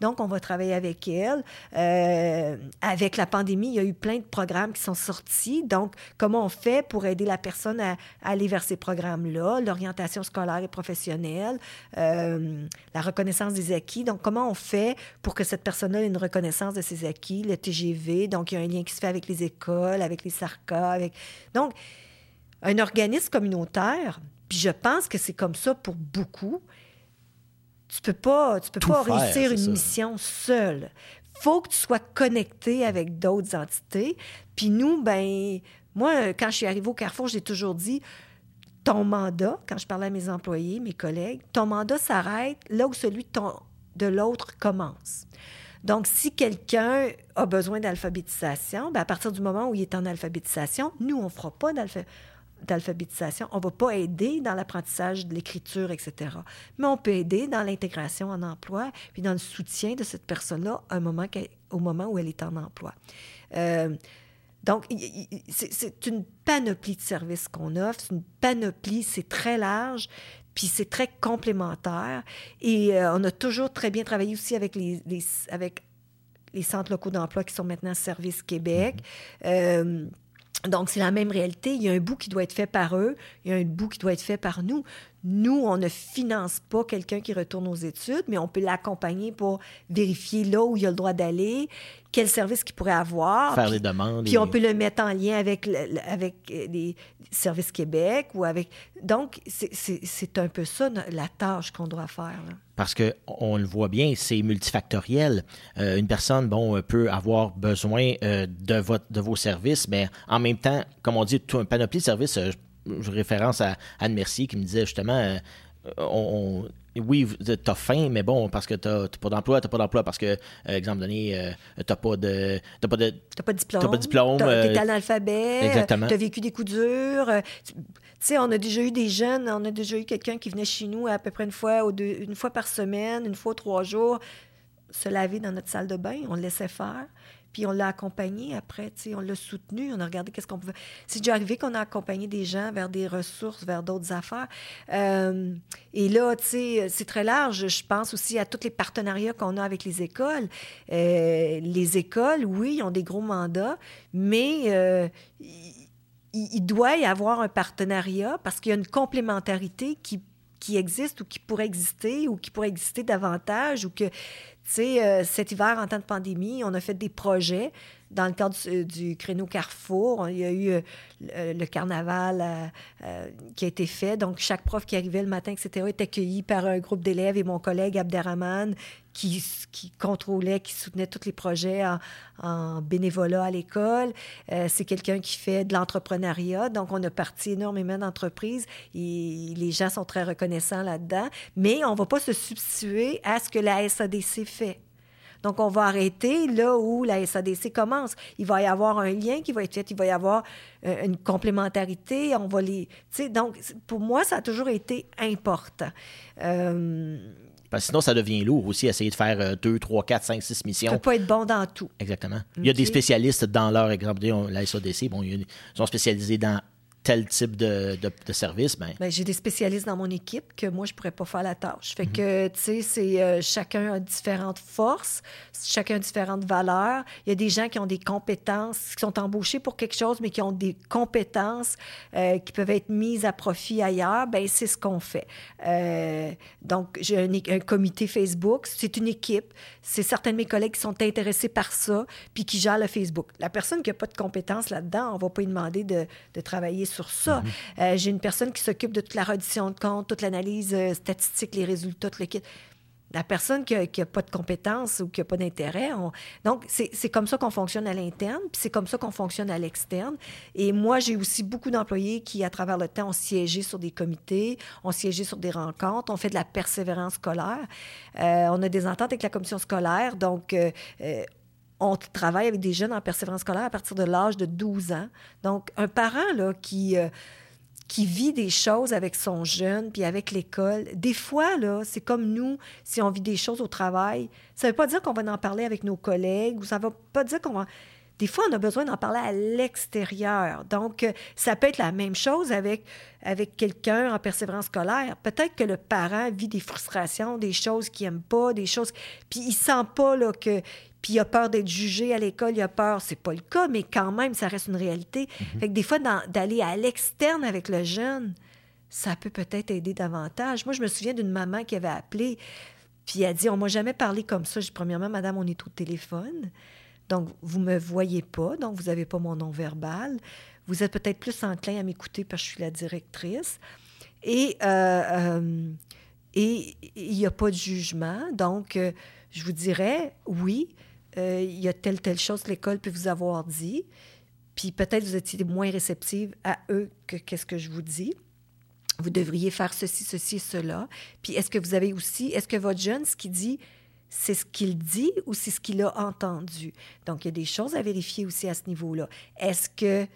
donc, on va travailler avec elle. Euh, avec la pandémie, il y a eu plein de programmes qui sont sortis. Donc, comment on fait pour aider la personne à, aller vers ces programmes-là? L'orientation scolaire et professionnelle, euh, la reconnaissance des acquis. Donc, comment on fait pour que cette personne-là ait une reconnaissance de ses acquis? Le TGV, donc il y a un lien qui se fait avec les écoles, avec les SARCA. Avec... Donc, un organisme communautaire puis je pense que c'est comme ça pour beaucoup. Tu peux pas, tu peux pas réussir une mission seule. faut que tu sois connecté avec d'autres entités. Puis nous, ben moi, quand je suis arrivée au Carrefour, j'ai toujours dit ton mandat, quand je parlais à mes employés, mes collègues, ton mandat s'arrête là où celui de, ton, de l'autre commence. Donc, si quelqu'un a besoin d'alphabétisation, ben à partir du moment où il est en alphabétisation, nous, on ne fera pas d'alphabétisation d'alphabétisation. On ne va pas aider dans l'apprentissage de l'écriture, etc. Mais on peut aider dans l'intégration en emploi, puis dans le soutien de cette personne-là au moment, au moment où elle est en emploi. Euh, donc, c'est une panoplie de services qu'on offre, c'est une panoplie, c'est très large, puis c'est très complémentaire. Et euh, on a toujours très bien travaillé aussi avec les, avec les centres locaux d'emploi qui sont maintenant Service Québec. Mm-hmm. Euh, donc, c'est la même réalité. Il y a un bout qui doit être fait par eux, il y a un bout qui doit être fait par nous. Nous, on ne finance pas quelqu'un qui retourne aux études, mais on peut l'accompagner pour vérifier là où il a le droit d'aller, quel service qu'il pourrait avoir. Faire les demandes. Puis on peut le mettre en lien avec, avec euh, les services Québec ou avec. Donc, c'est un peu ça la tâche qu'on doit faire. Parce que on le voit bien, c'est multifactoriel. Euh, une personne, bon, peut avoir besoin euh, de, votre, de vos services, mais en même temps, comme on dit, tout un panoplie de services. Je référence à Anne Mercier qui me disait justement, on oui, tu as faim, mais bon, parce que tu n'as pas d'emploi, tu pas d'emploi parce que, euh, exemple donné, euh, tu n'as pas de. T'as pas de. pas de diplôme. T'as pas de diplôme. Tu es analphabète. Exactement. Tu as vécu des coups durs. Tu sais, on a déjà eu des jeunes, on a déjà eu quelqu'un qui venait chez nous à peu près une fois, ou deux, une fois par semaine, une fois trois jours se laver dans notre salle de bain, on le laissait faire. Puis on l'a accompagné après, on l'a soutenu, on a regardé qu'est-ce qu'on pouvait. C'est déjà arrivé qu'on a accompagné des gens vers des ressources, vers d'autres affaires. Euh, et là, tu sais, c'est très large. Je pense aussi à tous les partenariats qu'on a avec les écoles. Euh, les écoles, oui, ont des gros mandats, mais euh, il, doit y avoir un partenariat parce qu'il y a une complémentarité qui qui existe ou qui pourrait exister ou qui pourrait exister davantage ou que sais, euh, cet hiver, en temps de pandémie, on a fait des projets dans le cadre du, créneau Carrefour. Il y a eu euh, le, carnaval euh, qui a été fait. Donc, chaque prof qui arrivait le matin, etc., est accueilli par un groupe d'élèves et mon collègue Abderrahman qui, qui, contrôlait, qui soutenait tous les projets en, bénévolat à l'école. c'est quelqu'un qui fait de l'entrepreneuriat. Donc, on a parti énormément d'entreprises et les gens sont très reconnaissants là-dedans. Mais on ne va pas se substituer à ce que la SADC fait. Donc, on va arrêter là où la SADC commence. Il va y avoir un lien qui va être fait, il va y avoir euh, une complémentarité, on va les... Donc, pour moi, ça a toujours été important. Euh, Parce que sinon, ça devient lourd aussi, essayer de faire 2, 3, 4, 5, 6 missions. Tu ne peux pas être bon dans tout. Exactement. Il y a des spécialistes dans leur exemple. La SADC, bon, ils sont spécialisés dans tel type de, de, service, ben... ben... j'ai des spécialistes dans mon équipe que moi, je pourrais pas faire la tâche. Fait mhm. que, tu sais, c'est euh, chacun a différentes forces, chacun a différentes valeurs. Il y a des gens qui ont des compétences, qui sont embauchés pour quelque chose, mais qui ont des compétences euh, qui peuvent être mises à profit ailleurs. Ben c'est ce qu'on fait. Euh, donc, j'ai un, un, comité Facebook. C'est une équipe. C'est certains de mes collègues qui sont intéressés par ça, puis qui gèrent le Facebook. La personne qui n'a pas de compétences là-dedans, on va pas lui demander de, de travailler sur ça. Mhm. Euh, j'ai une personne qui s'occupe de toute la reddition de compte, toute l'analyse euh, statistique, les résultats, tout le kit. La personne qui n'a pas de compétences ou qui n'a pas d'intérêt, donc c'est comme ça qu'on fonctionne à l'interne, puis c'est comme ça qu'on fonctionne à l'externe. Et moi, j'ai aussi beaucoup d'employés qui, à travers le temps, ont siégé sur des comités, ont siégé sur des rencontres, ont fait de la persévérance scolaire. Euh, on a des ententes avec la commission scolaire, donc on travaille avec des jeunes en persévérance scolaire à partir de l'âge de 12 ans. Donc, un parent là, qui, euh, qui vit des choses avec son jeune, puis avec l'école, des fois, c'est comme nous, si on vit des choses au travail, ça ne veut pas dire qu'on va en parler avec nos collègues, ou ça ne veut pas dire qu'on va... Des fois, on a besoin d'en parler à l'extérieur. Donc, euh, ça peut être la même chose avec, avec quelqu'un en persévérance scolaire. Peut-être que le parent vit des frustrations, des choses qu'il n'aime pas, des choses... Puis il sent pas là, que puis il a peur d'être jugé à l'école, il a peur, c'est pas le cas, mais quand même, ça reste une réalité. Mhm. Fait que des fois, d'aller à l'externe avec le jeune, ça peut peut-être aider davantage. Moi, je me souviens d'une maman qui avait appelé, puis elle a dit, on m'a jamais parlé comme ça. Je dis, premièrement, madame, on est au téléphone, donc vous me voyez pas, donc vous n'avez pas mon nom verbal. Vous êtes peut-être plus enclin à m'écouter parce que je suis la directrice. Et euh, euh, et il n'y a pas de jugement. Donc, euh, je vous dirais, oui, euh, il y a telle, telle chose que l'école peut vous avoir dit, puis peut-être vous étiez moins réceptive à eux que qu'est-ce que je vous dis. Vous devriez faire ceci, ceci, cela. Puis est-ce que vous avez aussi, est-ce que votre jeune, ce qu'il dit, c'est ce qu'il dit ou c'est ce qu'il a entendu? Donc, il y a des choses à vérifier aussi à ce niveau-là. Est-ce que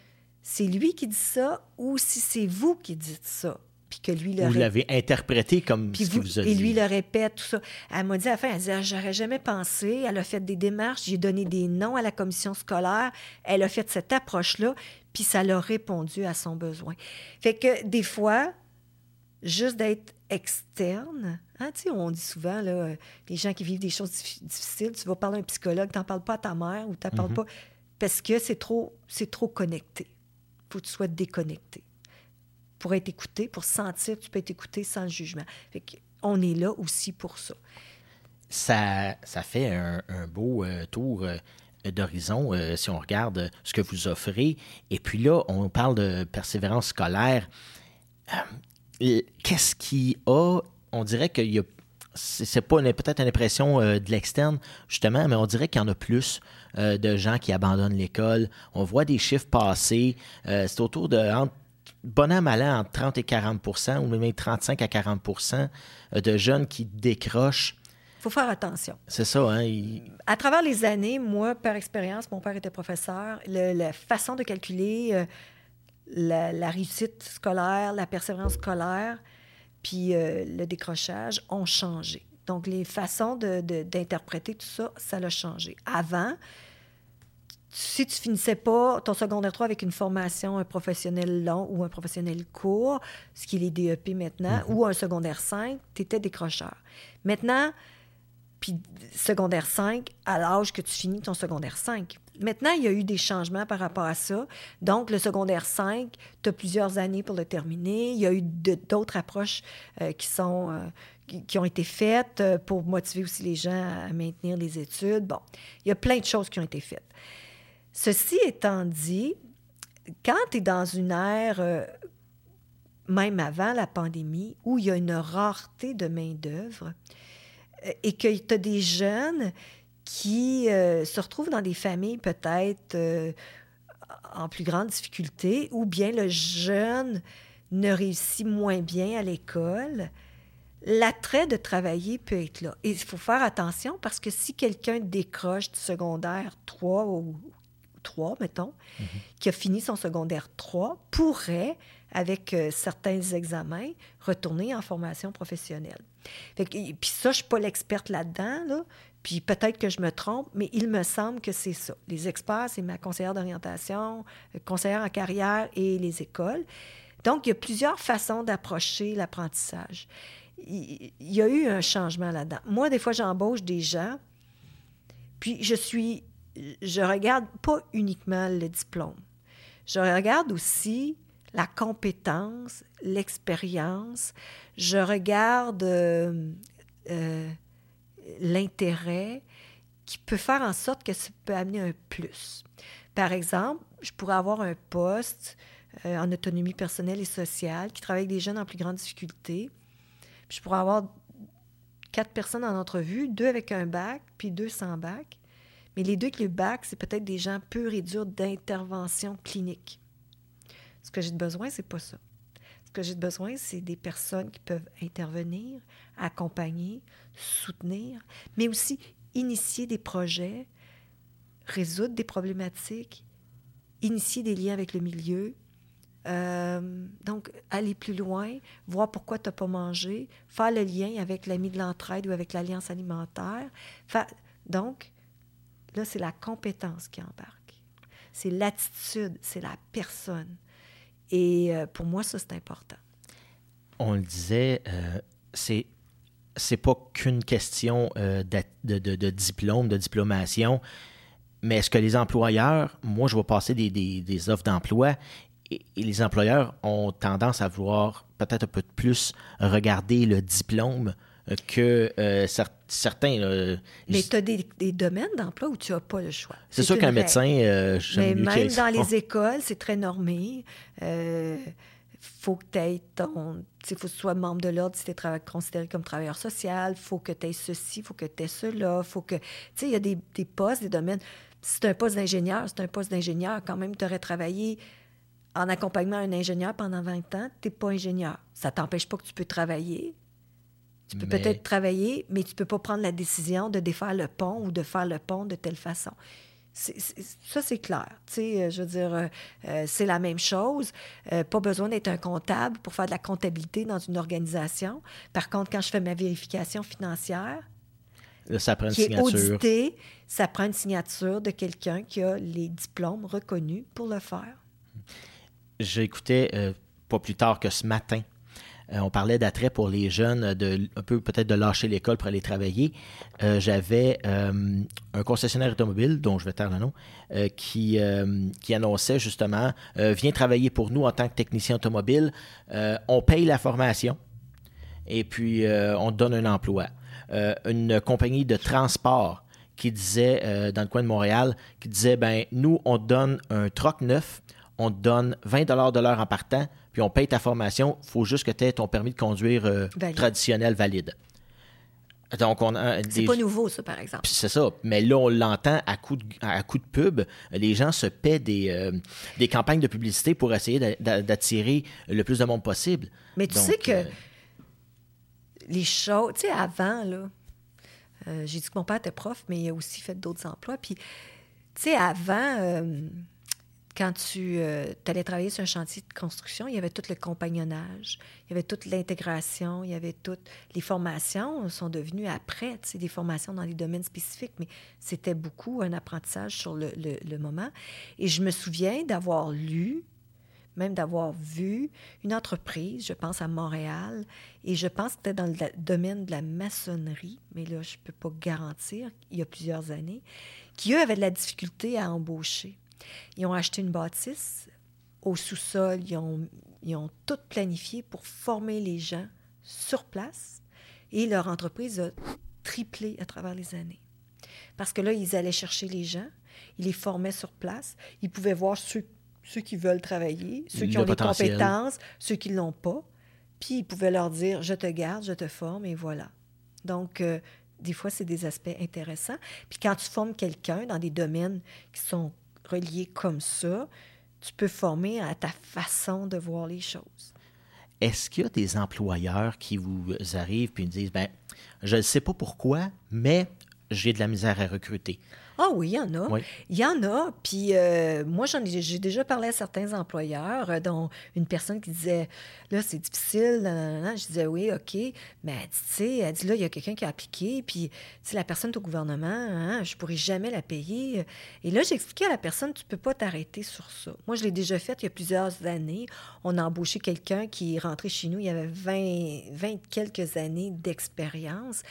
c'est lui qui dit ça ou si c'est vous qui dites ça? Puis que lui le Vous l'avez interprété comme ce vous, vous a Et lui le répète, tout ça. Elle m'a dit à la fin, elle dit, ah, j'aurais jamais pensé. Elle a fait des démarches, j'ai donné des noms à la commission scolaire. Elle a fait cette approche-là, puis ça l'a répondu à son besoin. Fait que des fois, juste d'être externe, hein, tu sais, on dit souvent, là, les gens qui vivent des choses difficiles, tu vas parler à un psychologue, tu n'en parles pas à ta mère ou tu n'en parles mm-hmm. pas, parce que c'est trop, c'est trop connecté. Il faut que tu sois déconnecté pour être écouté, pour sentir que tu peux être écouté sans jugement. on est là aussi pour ça. Ça, ça fait un, beau euh, tour euh, d'horizon euh, si on regarde ce que vous offrez. Et puis là, on parle de persévérance scolaire. Qu'est-ce qui a, on dirait qu'il y a c'est pas peut-être une impression de l'externe, justement, mais on dirait qu'il y en a plus de gens qui abandonnent l'école. On voit des chiffres passer. c'est autour de bon an, mal entre 30 et 40 ou même 35 à 40 euh, de jeunes qui décrochent. Il faut faire attention. C'est ça. Hein? À travers les années, moi, par expérience, mon père était professeur, la façon de calculer euh, la, réussite scolaire, la persévérance scolaire, puis euh, le décrochage ont changé. Donc, les façons d'interpréter tout ça, ça l'a changé. Avant, si tu finissais pas ton secondaire 3 avec une formation, un professionnel long ou un professionnel court, ce qui est les DEP maintenant, mhm. ou un secondaire 5, tu étais décrocheur. Maintenant, puis secondaire 5, à l'âge que tu finis ton secondaire 5. Maintenant, il y a eu des changements par rapport à ça. Donc, le secondaire 5, tu as plusieurs années pour le terminer. Il y a eu d'autres approches euh, qui, sont, euh, qui, ont été faites euh, pour motiver aussi les gens à maintenir les études. Bon, il y a plein de choses qui ont été faites. Ceci étant dit, quand tu es dans une ère, même avant la pandémie, où il y a une rareté de main-d'œuvre, et que tu as des jeunes qui euh, se retrouvent dans des familles peut-être euh, en plus grande difficulté, ou bien le jeune ne réussit moins bien à l'école, l'attrait de travailler peut être là. Et il faut faire attention parce que si quelqu'un décroche du secondaire 3 ou 3, mettons, mhm. qui a fini son secondaire 3, pourrait, avec euh, certains examens, retourner en formation professionnelle. puis ça, je ne suis pas l'experte là-dedans, là, puis peut-être que je me trompe, mais il me semble que c'est ça. Les experts, c'est ma conseillère d'orientation, euh, conseillère en carrière et les écoles. Donc, il y a plusieurs façons d'approcher l'apprentissage. Il y a eu un changement là-dedans. Moi, des fois, j'embauche des gens, puis je suis, je regarde pas uniquement le diplôme. Je regarde aussi la compétence, l'expérience. Je regarde euh, euh, l'intérêt qui peut faire en sorte que ça peut amener un plus. Par exemple, je pourrais avoir un poste euh, en autonomie personnelle et sociale qui travaille avec des jeunes en plus grande difficulté. je pourrais avoir quatre personnes en entrevue, deux avec un bac, puis deux sans bac. Mais les deux avec le bac, c'est peut-être des gens purs et durs d'intervention clinique. Ce que j'ai besoin, c'est pas ça. Ce que j'ai besoin, c'est des personnes qui peuvent intervenir, accompagner, soutenir, mais aussi initier des projets, résoudre des problématiques, initier des liens avec le milieu. Euh, donc, aller plus loin, voir pourquoi tu n'as pas mangé, faire le lien avec l'ami de l'entraide ou avec l'alliance alimentaire. donc, là, c'est la compétence qui embarque. C'est l'attitude, c'est la personne. Et euh, pour moi, ça, c'est important. On le disait, euh, c'est pas qu'une question euh, de, diplôme, de diplomation, mais est-ce que les employeurs, moi, je vais passer des, des, offres d'emploi et, les employeurs ont tendance à vouloir peut-être un peu plus regarder le diplôme que certains. Mais tu as des, des domaines d'emploi où tu n'as pas le choix. C'est sûr qu'un médecin. mais même dans les écoles, c'est très normé faut que tu aies ton. Il faut que tu sois membre de l'ordre si tu es considéré comme travailleur social. faut que tu aies ceci, faut que tu aies cela. faut que. Tu sais, il y a des, des, postes, des domaines. Si c'est un poste d'ingénieur, c'est un poste d'ingénieur. Quand même, tu aurais travaillé en accompagnement à un ingénieur pendant 20 ans. Tu n'es pas ingénieur. Ça t'empêche pas que tu peux travailler. Tu peux peut-être travailler, mais tu peux pas prendre la décision de défaire le pont ou de faire le pont de telle façon ça, c'est clair. Euh, je veux dire, euh, euh, c'est la même chose. pas besoin d'être un comptable pour faire de la comptabilité dans une organisation. Par contre, quand je fais ma vérification financière, ça prend une qui signature. est audité, ça prend une signature de quelqu'un qui a les diplômes reconnus pour le faire. J'ai écouté pas plus tard que ce matin on parlait d'attrait pour les jeunes, un peu peut-être de lâcher l'école pour aller travailler. Euh, j'avais euh, un concessionnaire automobile, dont je vais taire le nom, qui, annonçait justement Viens travailler pour nous en tant que technicien automobile, on paye la formation et puis on donne un emploi. une compagnie de transport qui disait, dans le coin de Montréal, qui disait ben nous, on te donne un troc neuf, on te donne 20 de l'heure en partant, puis on paye ta formation, il faut juste que tu aies ton permis de conduire euh, traditionnel valide. Donc, on a C'est pas nouveau, ça, par exemple. C'est ça. Mais là, on l'entend à coup, de, à coup de pub. Les gens se paient des, euh, des campagnes de publicité pour essayer d'attirer le plus de monde possible. Mais tu sais que euh, les choses... Tu sais, avant, là, j'ai dit que mon père était prof, mais il a aussi fait d'autres emplois. Puis, tu sais, avant quand tu euh, allais travailler sur un chantier de construction, il y avait tout le compagnonnage, il y avait toute l'intégration, il y avait toutes les formations sont devenues après, tu des formations dans des domaines spécifiques, mais c'était beaucoup un apprentissage sur le, le moment. Et je me souviens d'avoir lu même d'avoir vu une entreprise, je pense à Montréal, et je pense que c'était dans le domaine de la maçonnerie, mais là, je ne peux pas garantir, il y a plusieurs années, qui, eux, avaient de la difficulté à embaucher. Ils ont acheté une bâtisse au sous-sol, ils ont, ils ont tout planifié pour former les gens sur place, et leur entreprise a triplé à travers les années. Parce que là, ils allaient chercher les gens, ils les formaient sur place, ils pouvaient voir ceux ceux qui veulent travailler, ceux qui ont des compétences, ceux qui ne l'ont pas. Puis ils pouvaient leur dire, je te garde, je te forme, et voilà. Donc, euh, des fois, c'est des aspects intéressants. Puis quand tu formes quelqu'un dans des domaines qui sont reliés comme ça, tu peux former à ta façon de voir les choses. Est-ce qu'il y a des employeurs qui vous arrivent et disent, ben, je ne sais pas pourquoi, mais j'ai de la misère à recruter? Ah oui, il y en a. Il y en a. Puis euh, moi, j'en ai, j'ai déjà parlé à certains employeurs, euh, dont une personne qui disait Là, c'est difficile. Je disais Oui, OK. Mais elle dit, tu sais, elle dit Là, il y a quelqu'un qui a appliqué. Puis, la personne est au gouvernement, hein, je ne pourrais jamais la payer. Et là, j'ai expliqué à la personne Tu ne peux pas t'arrêter sur ça. Moi, je l'ai déjà fait il y a plusieurs années. On a embauché quelqu'un qui est rentré chez nous. Il y avait 20, 20 quelques années d'expérience.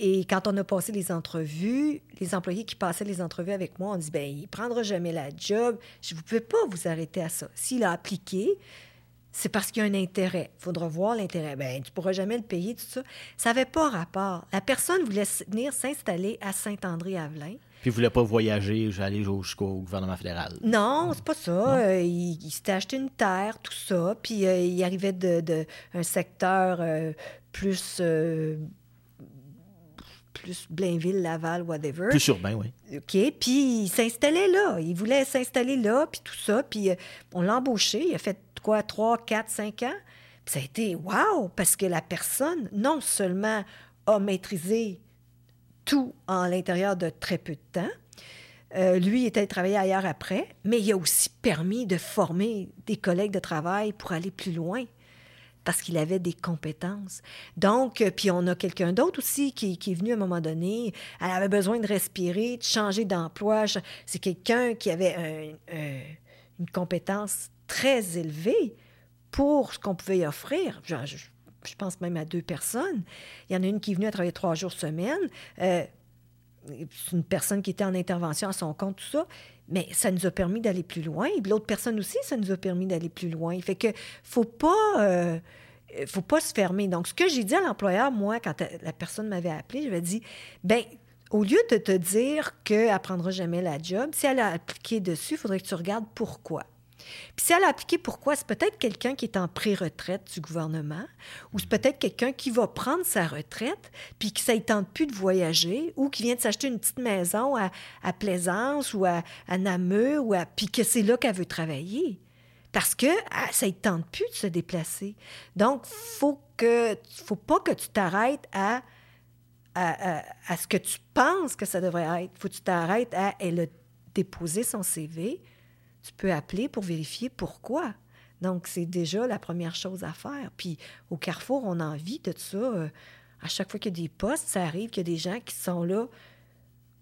Et quand on a passé les entrevues, les employés qui passaient les entrevues avec moi ont dit, ben il prendra jamais la job. Je ne pouvez pas vous arrêter à ça. S'il a appliqué, c'est parce qu'il y a un intérêt. Il faudra voir l'intérêt. Ben, tu ne pourras jamais le payer, tout ça. Ça n'avait pas rapport. La personne voulait venir s'installer à Saint-André-Avelin. Puis il ne voulait pas voyager, aller jusqu'au gouvernement fédéral. Non, c'est pas ça. Euh, il, s'était acheté une terre, tout ça. Puis euh, il arrivait d'un de, secteur euh, plus plus Blainville, Laval, whatever. Plus urbain, oui. OK. Puis il s'installait là. Il voulait s'installer là, puis tout ça. Puis euh, on l'a embauché. Il a fait quoi, 3, 4, 5 ans? Puis ça a été wow, parce que la personne, non seulement a maîtrisé tout en l'intérieur de très peu de temps, euh, lui était travaillé ailleurs après, mais il a aussi permis de former des collègues de travail pour aller plus loin parce qu'il avait des compétences. Donc, euh, puis on a quelqu'un d'autre aussi qui, est venu à un moment donné, elle avait besoin de respirer, de changer d'emploi. C'est quelqu'un qui avait une compétence très élevée pour ce qu'on pouvait offrir. Je, pense même à deux personnes. Il y en a une qui est venue à travailler trois jours semaine. Euh, c'est une personne qui était en intervention à son compte, tout ça. Mais ça nous a permis d'aller plus loin. Et l'autre personne aussi, ça nous a permis d'aller plus loin. Fait que faut pas... Euh, faut pas se fermer. Donc, ce que j'ai dit à l'employeur, moi, quand la personne m'avait appelé, je lui ai dit, ben au lieu de te dire qu'elle ne prendra jamais la job, si elle a appliqué dessus, il faudrait que tu regardes pourquoi. Puis si elle a pourquoi, c'est peut-être quelqu'un qui est en pré-retraite du gouvernement, ou c'est peut-être quelqu'un qui va prendre sa retraite, puis qui ne tente plus de voyager, ou qui vient de s'acheter une petite maison à, Plaisance ou à, Namur, ou à, puis que c'est là qu'elle veut travailler. Parce que ah, ça ne tente plus de se déplacer. Donc, faut que faut pas que tu t'arrêtes à, à, ce que tu penses que ça devrait être. faut que tu t'arrêtes à elle a déposé son CV, tu peux appeler pour vérifier pourquoi. Donc, c'est déjà la première chose à faire. Puis, au Carrefour, on a envie de ça. Euh, à chaque fois qu'il y a des postes, ça arrive qu'il y a des gens qui sont là.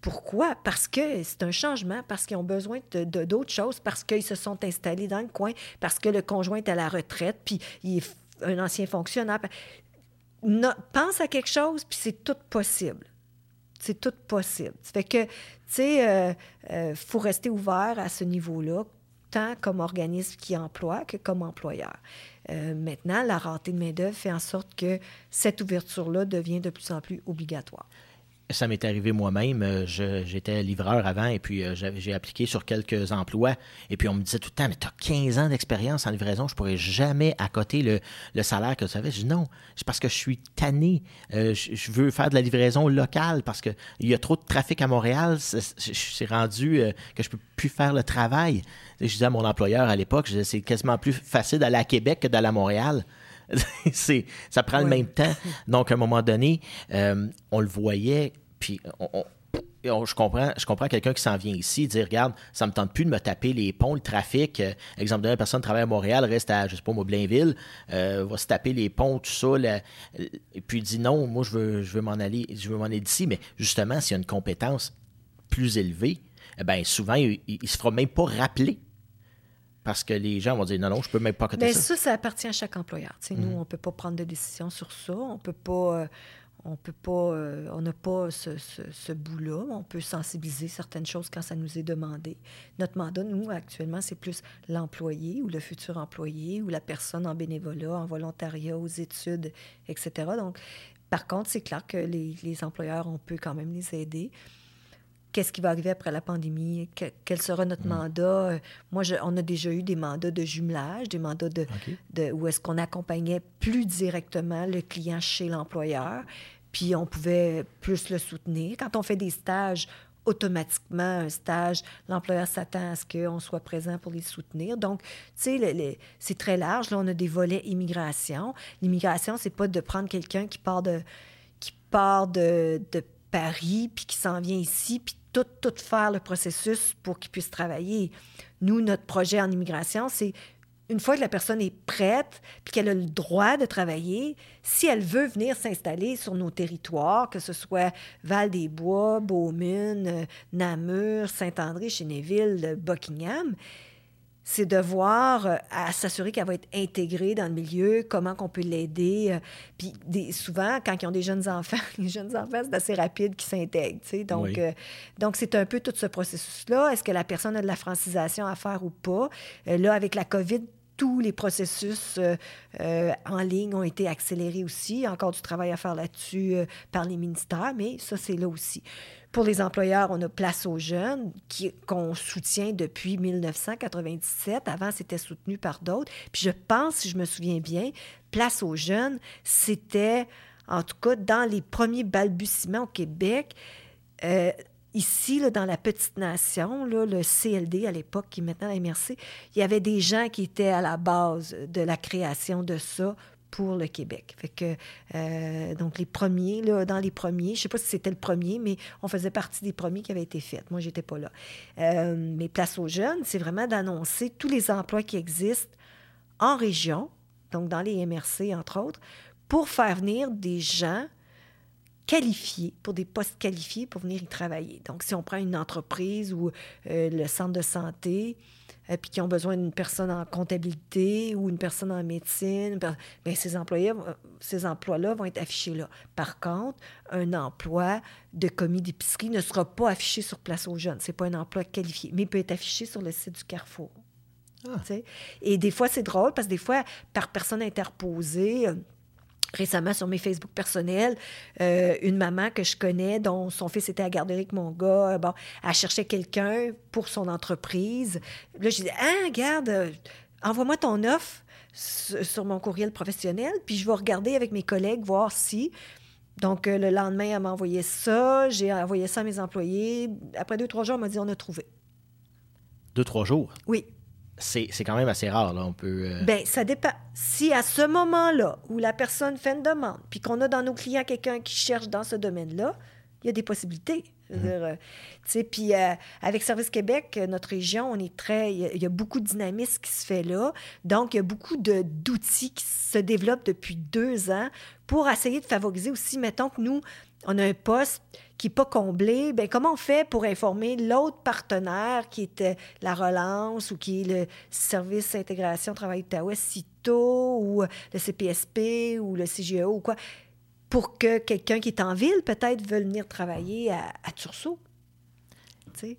Pourquoi? Parce que c'est un changement, parce qu'ils ont besoin de, d'autres choses, parce qu'ils se sont installés dans le coin, parce que le conjoint est à la retraite, puis il est un ancien fonctionnaire. pense à quelque chose, puis c'est tout possible. C'est tout possible. Ça fait que, tu sais, il euh, euh, faut rester ouvert à ce niveau-là, tant comme organisme qui emploie que comme employeur. Euh, maintenant, la rareté de main-d'œuvre fait en sorte que cette ouverture-là devient de plus en plus obligatoire. Ça m'est arrivé moi-même. Euh, j'étais livreur avant et puis euh, j'ai appliqué sur quelques emplois. Et puis on me disait tout le temps, mais tu as 15 ans d'expérience en livraison, je pourrais jamais accoter le, salaire que tu avais. Je dis non, c'est parce que je suis tanné. Euh, je, veux faire de la livraison locale parce qu'il y a trop de trafic à Montréal. C'est rendu que je peux plus faire le travail. Je disais à mon employeur à l'époque, c'est quasiment plus facile d'aller à Québec que d'aller à Montréal. c'est, ça prend le même temps. Donc, à un moment donné, euh, on le voyait, puis je comprends, je comprends quelqu'un qui s'en vient ici, dire Regarde, ça me tente plus de me taper les ponts, le trafic. Euh, exemple, d'une personne travaille à Montréal, reste à, je sais pas, moi, Blainville, euh, va se taper les ponts, tout ça, et puis dit Non, moi, je veux, je veux m'en aller, je veux m'en aller d'ici. Mais justement, s'il y a une compétence plus élevée, eh ben, souvent, il, ne se fera même pas rappeler parce que les gens vont dire non, non, je peux même pas ben, ça. Ça, ça appartient à chaque employeur. Nous, mhm. on ne peut pas prendre de décision sur ça. On peut pas. Euh, on peut pas, euh, on n'a pas ce, ce, bout-là. On peut sensibiliser certaines choses quand ça nous est demandé. Notre mandat, nous, actuellement, c'est plus l'employé ou le futur employé ou la personne en bénévolat, en volontariat, aux études, etc. Donc, par contre, c'est clair que les, les employeurs, on peut quand même les aider qu'est-ce qui va arriver après la pandémie, quel sera notre mm. mandat? Euh, moi, on a déjà eu des mandats de jumelage, des mandats de, de où est-ce qu'on accompagnait plus directement le client chez l'employeur, puis on pouvait plus le soutenir. Quand on fait des stages, automatiquement, un stage, l'employeur s'attend à ce qu'on soit présent pour les soutenir. Donc, tu sais, c'est très large. Là, on a des volets immigration. L'immigration, c'est pas de prendre quelqu'un qui part de qui part de, de Paris, puis qui s'en vient ici, puis tout, faire le processus pour qu'ils puissent travailler. Nous, notre projet en immigration, c'est une fois que la personne est prête, puis qu'elle a le droit de travailler, si elle veut venir s'installer sur nos territoires, que ce soit Val-des-Bois, Beaumune, euh, Namur, Saint-André, Chénéville, Buckingham, c'est de voir, euh, à s'assurer qu'elle va être intégrée dans le milieu, comment qu'on peut l'aider. Euh, puis des, souvent, quand ils ont des jeunes enfants, les jeunes enfants, c'est assez rapide qu'ils s'intègrent. Donc, euh, donc c'est un peu tout ce processus-là. Est-ce que la personne a de la francisation à faire ou pas? là, avec la COVID, tous les processus en ligne ont été accélérés aussi. Il y a encore du travail à faire là-dessus par les ministères, mais ça, c'est là aussi. Pour les employeurs, on a Place aux jeunes, qu'on soutient depuis 1997. Avant, c'était soutenu par d'autres. Puis je pense, si je me souviens bien, Place aux jeunes, c'était, en tout cas, dans les premiers balbutiements au Québec. Euh, ici, dans la petite nation, le CLD à l'époque, qui est maintenant la MRC, il y avait des gens qui étaient à la base de la création de ça pour le Québec. Fait que, euh, donc, les premiers, là, dans les premiers, je ne sais pas si c'était le premier, mais on faisait partie des premiers qui avaient été faits. Moi, j'étais pas là. Euh, mais Place aux jeunes, c'est vraiment d'annoncer tous les emplois qui existent en région, donc dans les MRC, entre autres, pour faire venir des gens qualifiés, pour des postes qualifiés pour venir y travailler. Donc, si on prend une entreprise ou euh, le centre de santé, euh, puis qui ont besoin d'une personne en comptabilité ou une personne en médecine, bien, ces, employés, ces emplois-là vont être affichés là. Par contre, un emploi de commis d'épicerie ne sera pas affiché sur Place aux jeunes. Ce n'est pas un emploi qualifié, mais il peut être affiché sur le site du Carrefour. Ah. Et des fois, c'est drôle parce que des fois, par personne interposée, euh, récemment sur mes Facebook personnels, euh, une maman que je connais, dont son fils était à garderie avec mon gars, euh, bon, elle cherchait quelqu'un pour son entreprise. Là, je disais, ah, regarde, euh, envoie-moi ton offre sur mon courriel professionnel, puis je vais regarder avec mes collègues, voir si. Donc, le lendemain, elle m'a envoyé ça, j'ai envoyé ça à mes employés. Après deux, trois jours, elle m'a dit, on a trouvé. Deux, trois jours? Oui c'est quand même assez rare, là. On peut. Euh, Bien, ça dépend. Si à ce moment-là, où la personne fait une demande, puis qu'on a dans nos clients quelqu'un qui cherche dans ce domaine-là, il y a des possibilités. Mhm. Euh, puis euh, avec Service Québec, notre région, on est très. Il y, a beaucoup de dynamisme qui se fait là. Donc, il y a beaucoup d'outils qui se développent depuis deux ans pour essayer de favoriser aussi, mettons que nous, on a un poste qui n'est pas comblé, bien, comment on fait pour informer l'autre partenaire qui était la relance ou qui est le service intégration travail Outaouais, CITO ou le CPSP ou le CGO ou quoi, pour que quelqu'un qui est en ville peut-être veuille venir travailler à, à Tursault.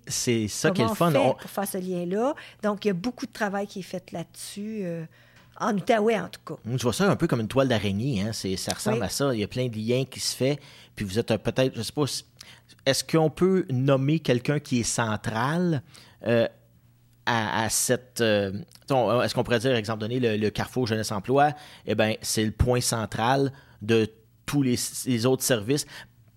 C'est ça qui est le fun. pour faire ce lien-là? Donc, il y a beaucoup de travail qui est fait là-dessus. Euh, en Outaouais, en tout cas. Je vois ça un peu comme une toile d'araignée. Hein? Ça ressemble à ça. Il y a plein de liens qui se font. Puis vous êtes peut-être, je ne sais pas, est-ce qu'on peut nommer quelqu'un qui est central euh, à, cette. Euh, est-ce qu'on pourrait dire, exemple donné, le, Carrefour Jeunesse Emploi, eh bien, c'est le point central de tous les, autres services.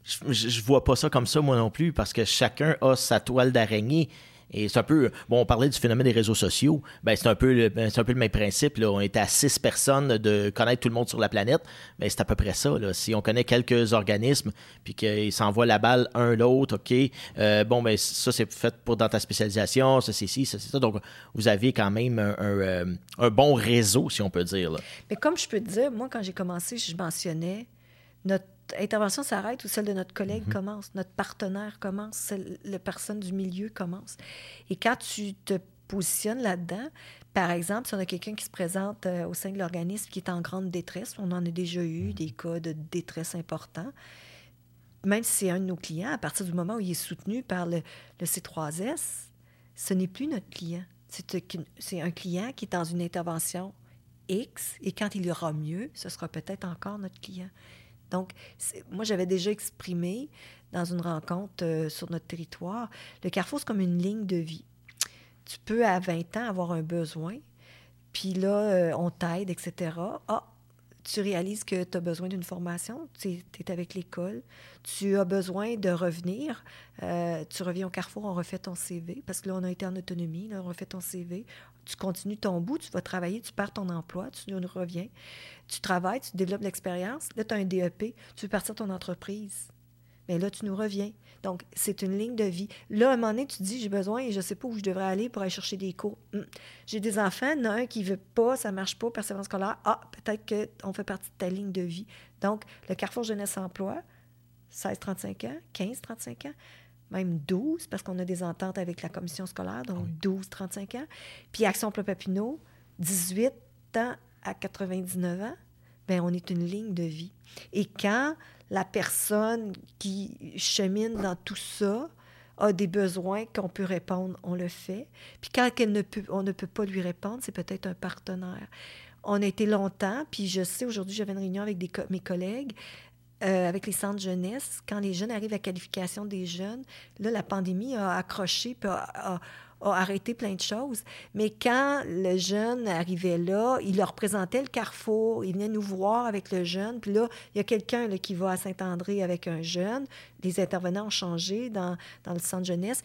Je, ne vois pas ça comme ça, moi non plus, parce que chacun a sa toile d'araignée. Et c'est un peu, bon, on parlait du phénomène des réseaux sociaux, ben, c'est un, peu le, ben, un peu le même principe. Là. On est à six personnes de connaître tout le monde sur la planète. Ben, c'est à peu près ça. Là. Si on connaît quelques organismes, puis qu'ils s'envoient la balle un l'autre, OK, euh, bon, ben, ça, c'est fait pour dans ta spécialisation, ça, c'est ci, ça, c'est ça. Donc, vous avez quand même un, euh, un, bon réseau, si on peut dire. Là. Mais comme je peux te dire, moi, quand j'ai commencé, je mentionnais notre intervention s'arrête ou celle de notre collègue mhm. commence, notre partenaire commence, la personne du milieu commence? Et quand tu te positionnes là-dedans, par exemple, si on a quelqu'un qui se présente euh, au sein de l'organisme qui est en grande détresse, on en a déjà eu mhm. des cas de détresse importants, même si c'est un de nos clients, à partir du moment où il est soutenu par le, le C3S, ce n'est plus notre client. C'est un client qui est dans une intervention X et quand il ira mieux, ce sera peut-être encore notre client. Donc, moi, j'avais déjà exprimé dans une rencontre euh, sur notre territoire, le carrefour, c'est comme une ligne de vie. Tu peux, à 20 ans, avoir un besoin, puis là, euh, on t'aide, etc. Ah, tu réalises que tu as besoin d'une formation, tu es, avec l'école, tu as besoin de revenir, euh, tu reviens au carrefour, on refait ton CV, parce que là, on a été en autonomie, on refait ton CV, tu continues ton bout, tu vas travailler, tu perds ton emploi, tu nous reviens, tu travailles, tu développes l'expérience, là, tu as un DEP, tu veux partir ton entreprise. Mais là, tu nous reviens. Donc, c'est une ligne de vie. Là, à un moment donné, tu te dis, j'ai besoin et je ne sais pas où je devrais aller pour aller chercher des cours. Hum. J'ai des enfants, il y en a un qui ne veut pas, ça ne marche pas, persévérance scolaire. Ah, peut-être qu'on fait partie de ta ligne de vie. Donc, le Carrefour Jeunesse-Emploi, 16-35 ans, 15-35 ans, même 12, parce qu'on a des ententes avec la commission scolaire, donc 12-35 ans. Puis Action Papineau, 18 ans à 99 ans, bien, on est une ligne de vie. Et quand la personne qui chemine dans tout ça a des besoins qu'on peut répondre, on le fait. Puis quand elle ne peut, on ne peut pas lui répondre, c'est peut-être un partenaire. On a été longtemps, puis je sais, aujourd'hui, j'avais une réunion avec des mes collègues, euh, avec les centres jeunesse, quand les jeunes arrivent à qualification des jeunes, là, la pandémie a accroché, puis a, arrêté plein de choses. Mais quand le jeune arrivait là, il leur présentait le carrefour, il venait nous voir avec le jeune, puis là, il y a quelqu'un qui va à Saint-André avec un jeune. Les intervenants ont changé dans, dans le centre jeunesse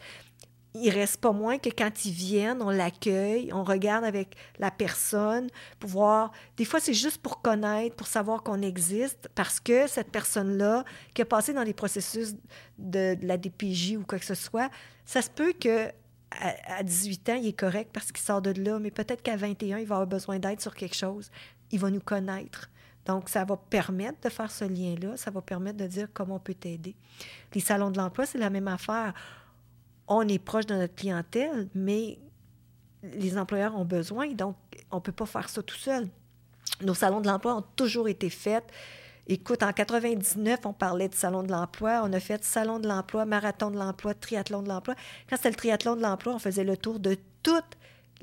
il reste pas moins que quand ils viennent, on l'accueille, on regarde avec la personne pour voir. Des fois, c'est juste pour connaître, pour savoir qu'on existe, parce que cette personne-là, qui a passé dans les processus de, la DPJ ou quoi que ce soit, ça se peut que à, 18 ans, il est correct parce qu'il sort de là, mais peut-être qu'à 21, il va avoir besoin d'aide sur quelque chose. Il va nous connaître. Donc, ça va permettre de faire ce lien-là, ça va permettre de dire comment on peut t'aider. Les salons de l'emploi, c'est la même affaire on est proche de notre clientèle, mais les employeurs ont besoin, donc on ne peut pas faire ça tout seul. Nos salons de l'emploi ont toujours été faits. Écoute, en 99, on parlait de salon de l'emploi. On a fait salon de l'emploi, marathon de l'emploi, triathlon de l'emploi. Quand c'était le triathlon de l'emploi, on faisait le tour de tous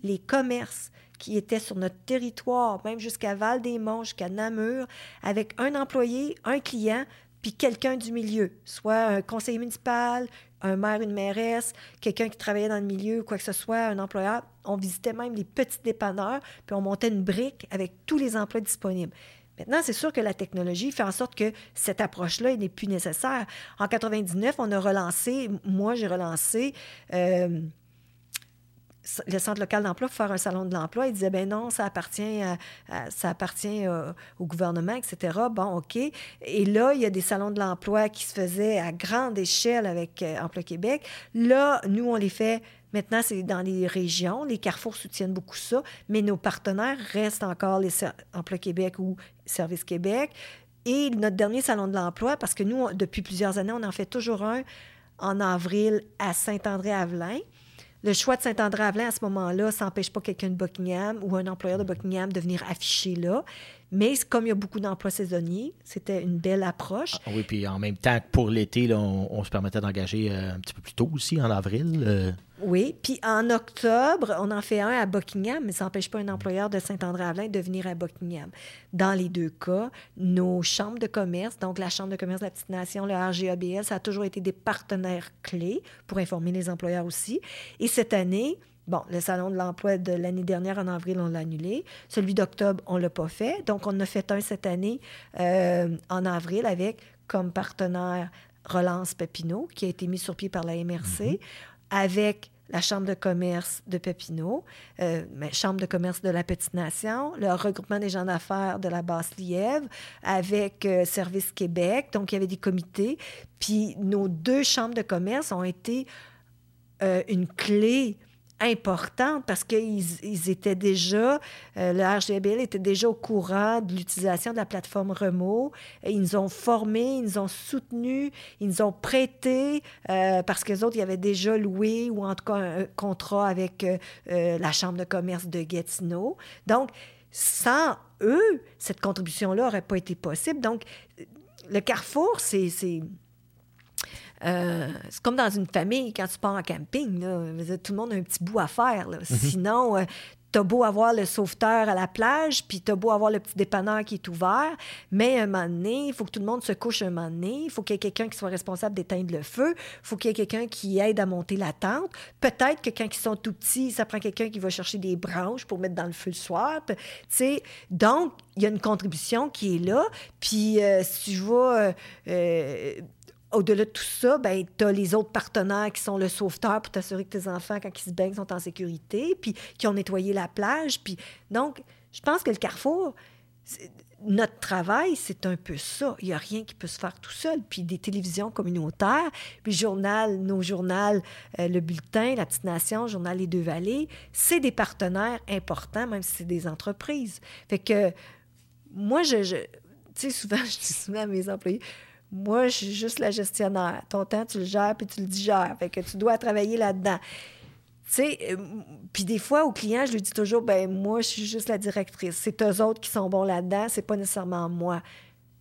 les commerces qui étaient sur notre territoire, même jusqu'à Val-des-Monts, jusqu'à Namur, avec un employé, un client, puis quelqu'un du milieu, soit un conseiller municipal, un maire, une mairesse, quelqu'un qui travaillait dans le milieu, quoi que ce soit, un employeur. On visitait même les petits dépanneurs, puis on montait une brique avec tous les emplois disponibles. Maintenant, c'est sûr que la technologie fait en sorte que cette approche-là n'est plus nécessaire. En 99, on a relancé, moi j'ai relancé euh, le centre local d'emploi pour faire un salon de l'emploi. Il disait, ben non, ça appartient, ça appartient euh, au gouvernement, etc. Bon, OK. Et là, il y a des salons de l'emploi qui se faisaient à grande échelle avec euh, Emploi Québec. Là, nous, on les fait Maintenant, c'est dans les régions. Les carrefours soutiennent beaucoup ça, mais nos partenaires restent encore les Emploi Québec ou Service Québec. Et notre dernier salon de l'emploi, parce que nous, depuis plusieurs années, on en fait toujours un en avril à Saint-André-Avelin. Le choix de Saint-André-Avelin à ce moment-là, ça n'empêche pas quelqu'un de Buckingham ou un employeur de Buckingham de venir afficher là. Mais comme il y a beaucoup d'emplois saisonniers, c'était une belle approche. Ah, oui, puis en même temps, pour l'été, on, se permettait d'engager euh, un petit peu plus tôt aussi, en avril. Euh. Oui, puis en octobre, on en fait un à Buckingham, mais ça n'empêche pas un employeur de Saint-André-Avelin de venir à Buckingham. Dans les deux cas, nos chambres de commerce, donc la Chambre de commerce de la Petite Nation, le RGABL, ça a toujours été des partenaires clés pour informer les employeurs aussi. Et cette année, Bon, le salon de l'emploi de l'année dernière, en avril, on l'a annulé. Celui d'octobre, on ne l'a pas fait. Donc, on en a fait un cette année euh, en avril avec comme partenaire Relance Papineau, qui a été mis sur pied par la MRC, mhm. avec la Chambre de commerce de Papineau, euh, mais Chambre de commerce de la Petite Nation, le regroupement des gens d'affaires de la Basse-Lièvre, avec euh, Service Québec. Donc, il y avait des comités. Puis, nos deux chambres de commerce ont été euh, une clé importante parce qu'ils ils étaient déjà, euh, le RGBL était déjà au courant de l'utilisation de la plateforme Remo. Ils nous ont formés, ils nous ont soutenus, ils nous ont prêté euh, parce que autres, ils avaient déjà loué ou en tout cas un, contrat avec euh, la Chambre de commerce de Gatineau. Donc, sans eux, cette contribution-là n'aurait pas été possible. Donc, le Carrefour, c'est euh, c'est comme dans une famille quand tu pars en camping. tout le monde a un petit bout à faire. Mhm. Sinon, euh, t'as beau avoir le sauveteur à la plage, puis t'as beau avoir le petit dépanneur qui est ouvert, mais un moment donné, il faut que tout le monde se couche un moment donné, il faut qu'il y ait quelqu'un qui soit responsable d'éteindre le feu, il faut qu'il y ait quelqu'un qui aide à monter la tente. Peut-être que quand ils sont tout petits, ça prend quelqu'un qui va chercher des branches pour mettre dans le feu le soir. Donc, il y a une contribution qui est là. Puis, euh, si tu vas au-delà de tout ça, ben, tu as les autres partenaires qui sont le sauveteur pour t'assurer que tes enfants, quand ils se baignent, sont en sécurité, puis qui ont nettoyé la plage. Puis... Donc, je pense que le Carrefour, notre travail, c'est un peu ça. Il n'y a rien qui peut se faire tout seul. Puis des télévisions communautaires, puis journal, nos journaux, euh, le bulletin, La Petite Nation, journal Les Deux-Vallées, c'est des partenaires importants, même si c'est des entreprises. Fait que moi, je, je tu sais, souvent, je dis souvent à mes employés, moi, je suis juste la gestionnaire. Ton temps, tu le gères puis tu le digères. Fait que tu dois travailler là-dedans. Tu sais, euh, puis des fois, aux clients, je lui dis toujours, ben moi, je suis juste la directrice. C'est eux autres qui sont bons là-dedans, c'est pas nécessairement moi.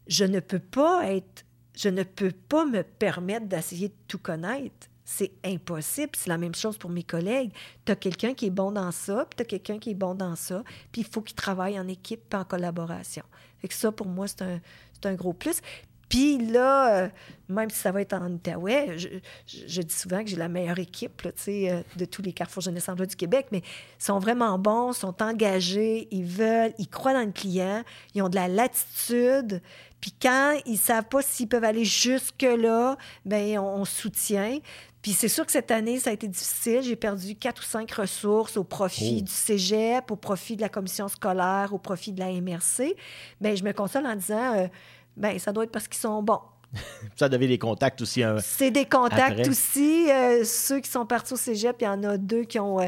Je ne peux pas être, je ne peux pas me permettre d'essayer de tout connaître. C'est impossible. C'est la même chose pour mes collègues. Tu as quelqu'un qui est bon dans ça, puis tu as quelqu'un qui est bon dans ça, puis il faut qu'ils travaillent en équipe en collaboration. Fait que ça, pour moi, c'est un, un gros plus. Puis là, euh, même si ça va être en Outaouais, je, dis souvent que j'ai la meilleure équipe là, euh, de tous les Carrefour Jeunesse Emploi du Québec, mais ils sont vraiment bons, sont engagés, ils veulent, ils croient dans le client, ils ont de la latitude. Puis quand ils ne savent pas s'ils peuvent aller jusque-là, bien, on, soutient. Puis c'est sûr que cette année, ça a été difficile. J'ai perdu quatre ou cinq ressources au profit oh. du cégep, au profit de la commission scolaire, au profit de la MRC. Bien, je me console en disant... Euh, ben ça doit être parce qu'ils sont bons. ça devait des contacts aussi. Hein, c'est des contacts aussi. Euh, ceux qui sont partis au cégep, il y en a deux qui ont. Euh,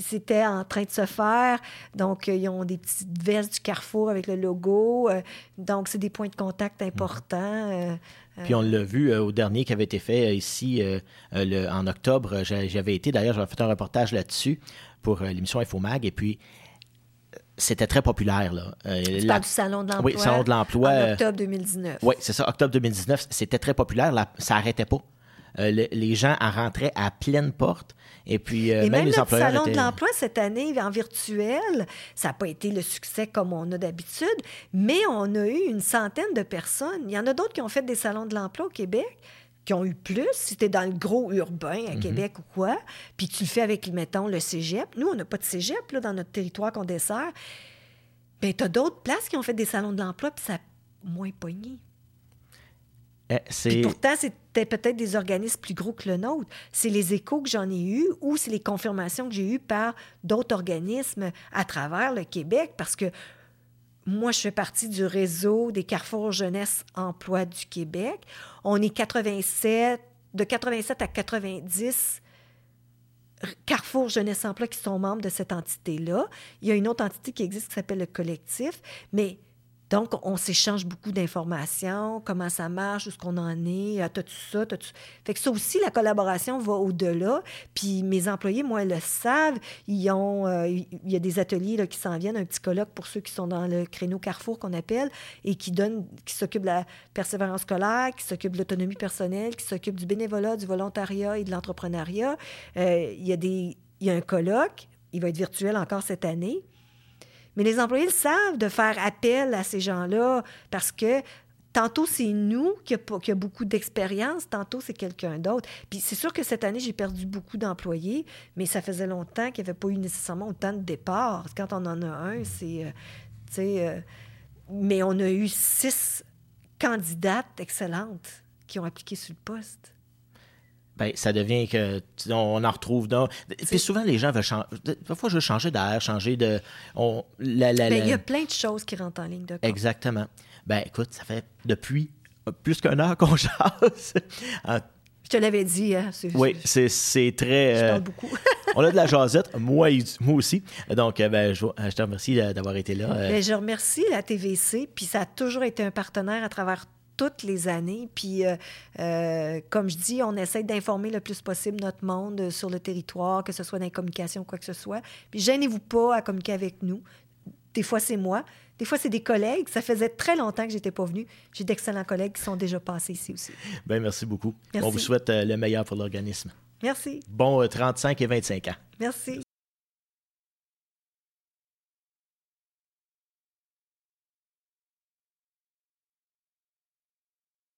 c'était en train de se faire. Donc, euh, ils ont des petites vestes du Carrefour avec le logo. donc, c'est des points de contact importants. Puis on l'a vu au dernier qui avait été fait ici en octobre. J'avais été, d'ailleurs, j'avais fait un reportage là-dessus pour l'émission Infomag. Et puis, c'était très populaire. Là. Euh, tu parles du Salon de l'emploi. Oui, Salon de l'emploi. En euh, octobre 2019. Oui, c'est ça, octobre 2019. C'était très populaire. ça n'arrêtait pas. Euh, les gens en rentraient à pleine porte. Et puis, même, même, les employeurs. Le Salon de l'emploi cette année en virtuel, ça n'a pas été le succès comme on a d'habitude, mais on a eu une centaine de personnes. Il y en a d'autres qui ont fait des salons de l'emploi au Québec qui ont eu plus, si tu es dans le gros urbain à mhm. Québec ou quoi, puis tu le fais avec, mettons, le cégep. Nous, on n'a pas de cégep là, dans notre territoire qu'on dessert. Bien, tu as d'autres places qui ont fait des salons de l'emploi, puis ça a moins pogné. Eh, pourtant, c'était peut-être des organismes plus gros que le nôtre. C'est les échos que j'en ai eus ou c'est les confirmations que j'ai eues par d'autres organismes à travers le Québec, parce que moi, je fais partie du réseau des Carrefour Jeunesse Emploi du Québec. On est 87, de 87 à 90 Carrefour Jeunesse Emploi qui sont membres de cette entité-là. Il y a une autre entité qui existe qui s'appelle le collectif, mais donc, on s'échange beaucoup d'informations, comment ça marche, où ce qu'on en est, ah, t'as-tu ça, t'as-tu... Fait que ça aussi, la collaboration va au-delà. Puis mes employés, moi, ils le savent. Ils ont, euh, il y a des ateliers là, qui s'en viennent, un petit colloque pour ceux qui sont dans le créneau Carrefour qu'on appelle, et qui donne, qui s'occupe de la persévérance scolaire, qui s'occupe de l'autonomie personnelle, qui s'occupe du bénévolat, du volontariat et de l'entrepreneuriat. Euh, il, y a des, il y a un colloque, il va être virtuel encore cette année mais les employés le savent de faire appel à ces gens-là parce que tantôt c'est nous qui a, beaucoup d'expérience, tantôt c'est quelqu'un d'autre. Puis c'est sûr que cette année, j'ai perdu beaucoup d'employés, mais ça faisait longtemps qu'il n'y avait pas eu nécessairement autant de départs. Quand on en a un, c'est. Euh. Euh, mais on a eu six candidates excellentes qui ont appliqué sur le poste. Ben, ça devient que on en retrouve dans. Puis souvent les gens veulent changer. Parfois, je veux changer d'air, changer de. On, la, ben, il y a plein de choses qui rentrent en ligne de compte. Exactement. Ben écoute, ça fait depuis plus qu'un heure qu'on chasse. Je te l'avais dit. Hein, oui, c'est très. Je parle euh, beaucoup. on a de la jasette, moi, moi aussi. Donc, euh, ben, je, je, te remercie d'avoir été là. Ben, je remercie la TVC, puis ça a toujours été un partenaire à travers toutes les années. Puis, euh, comme je dis, on essaie d'informer le plus possible notre monde sur le territoire, que ce soit dans les communications ou quoi que ce soit. Puis, gênez-vous pas à communiquer avec nous. Des fois, c'est moi. Des fois, c'est des collègues. Ça faisait très longtemps que je n'étais pas venue. J'ai d'excellents collègues qui sont déjà passés ici aussi. Bien, merci beaucoup. On vous souhaite euh, le meilleur pour l'organisme. Merci. Bon 35 euh, et 25 ans. Merci.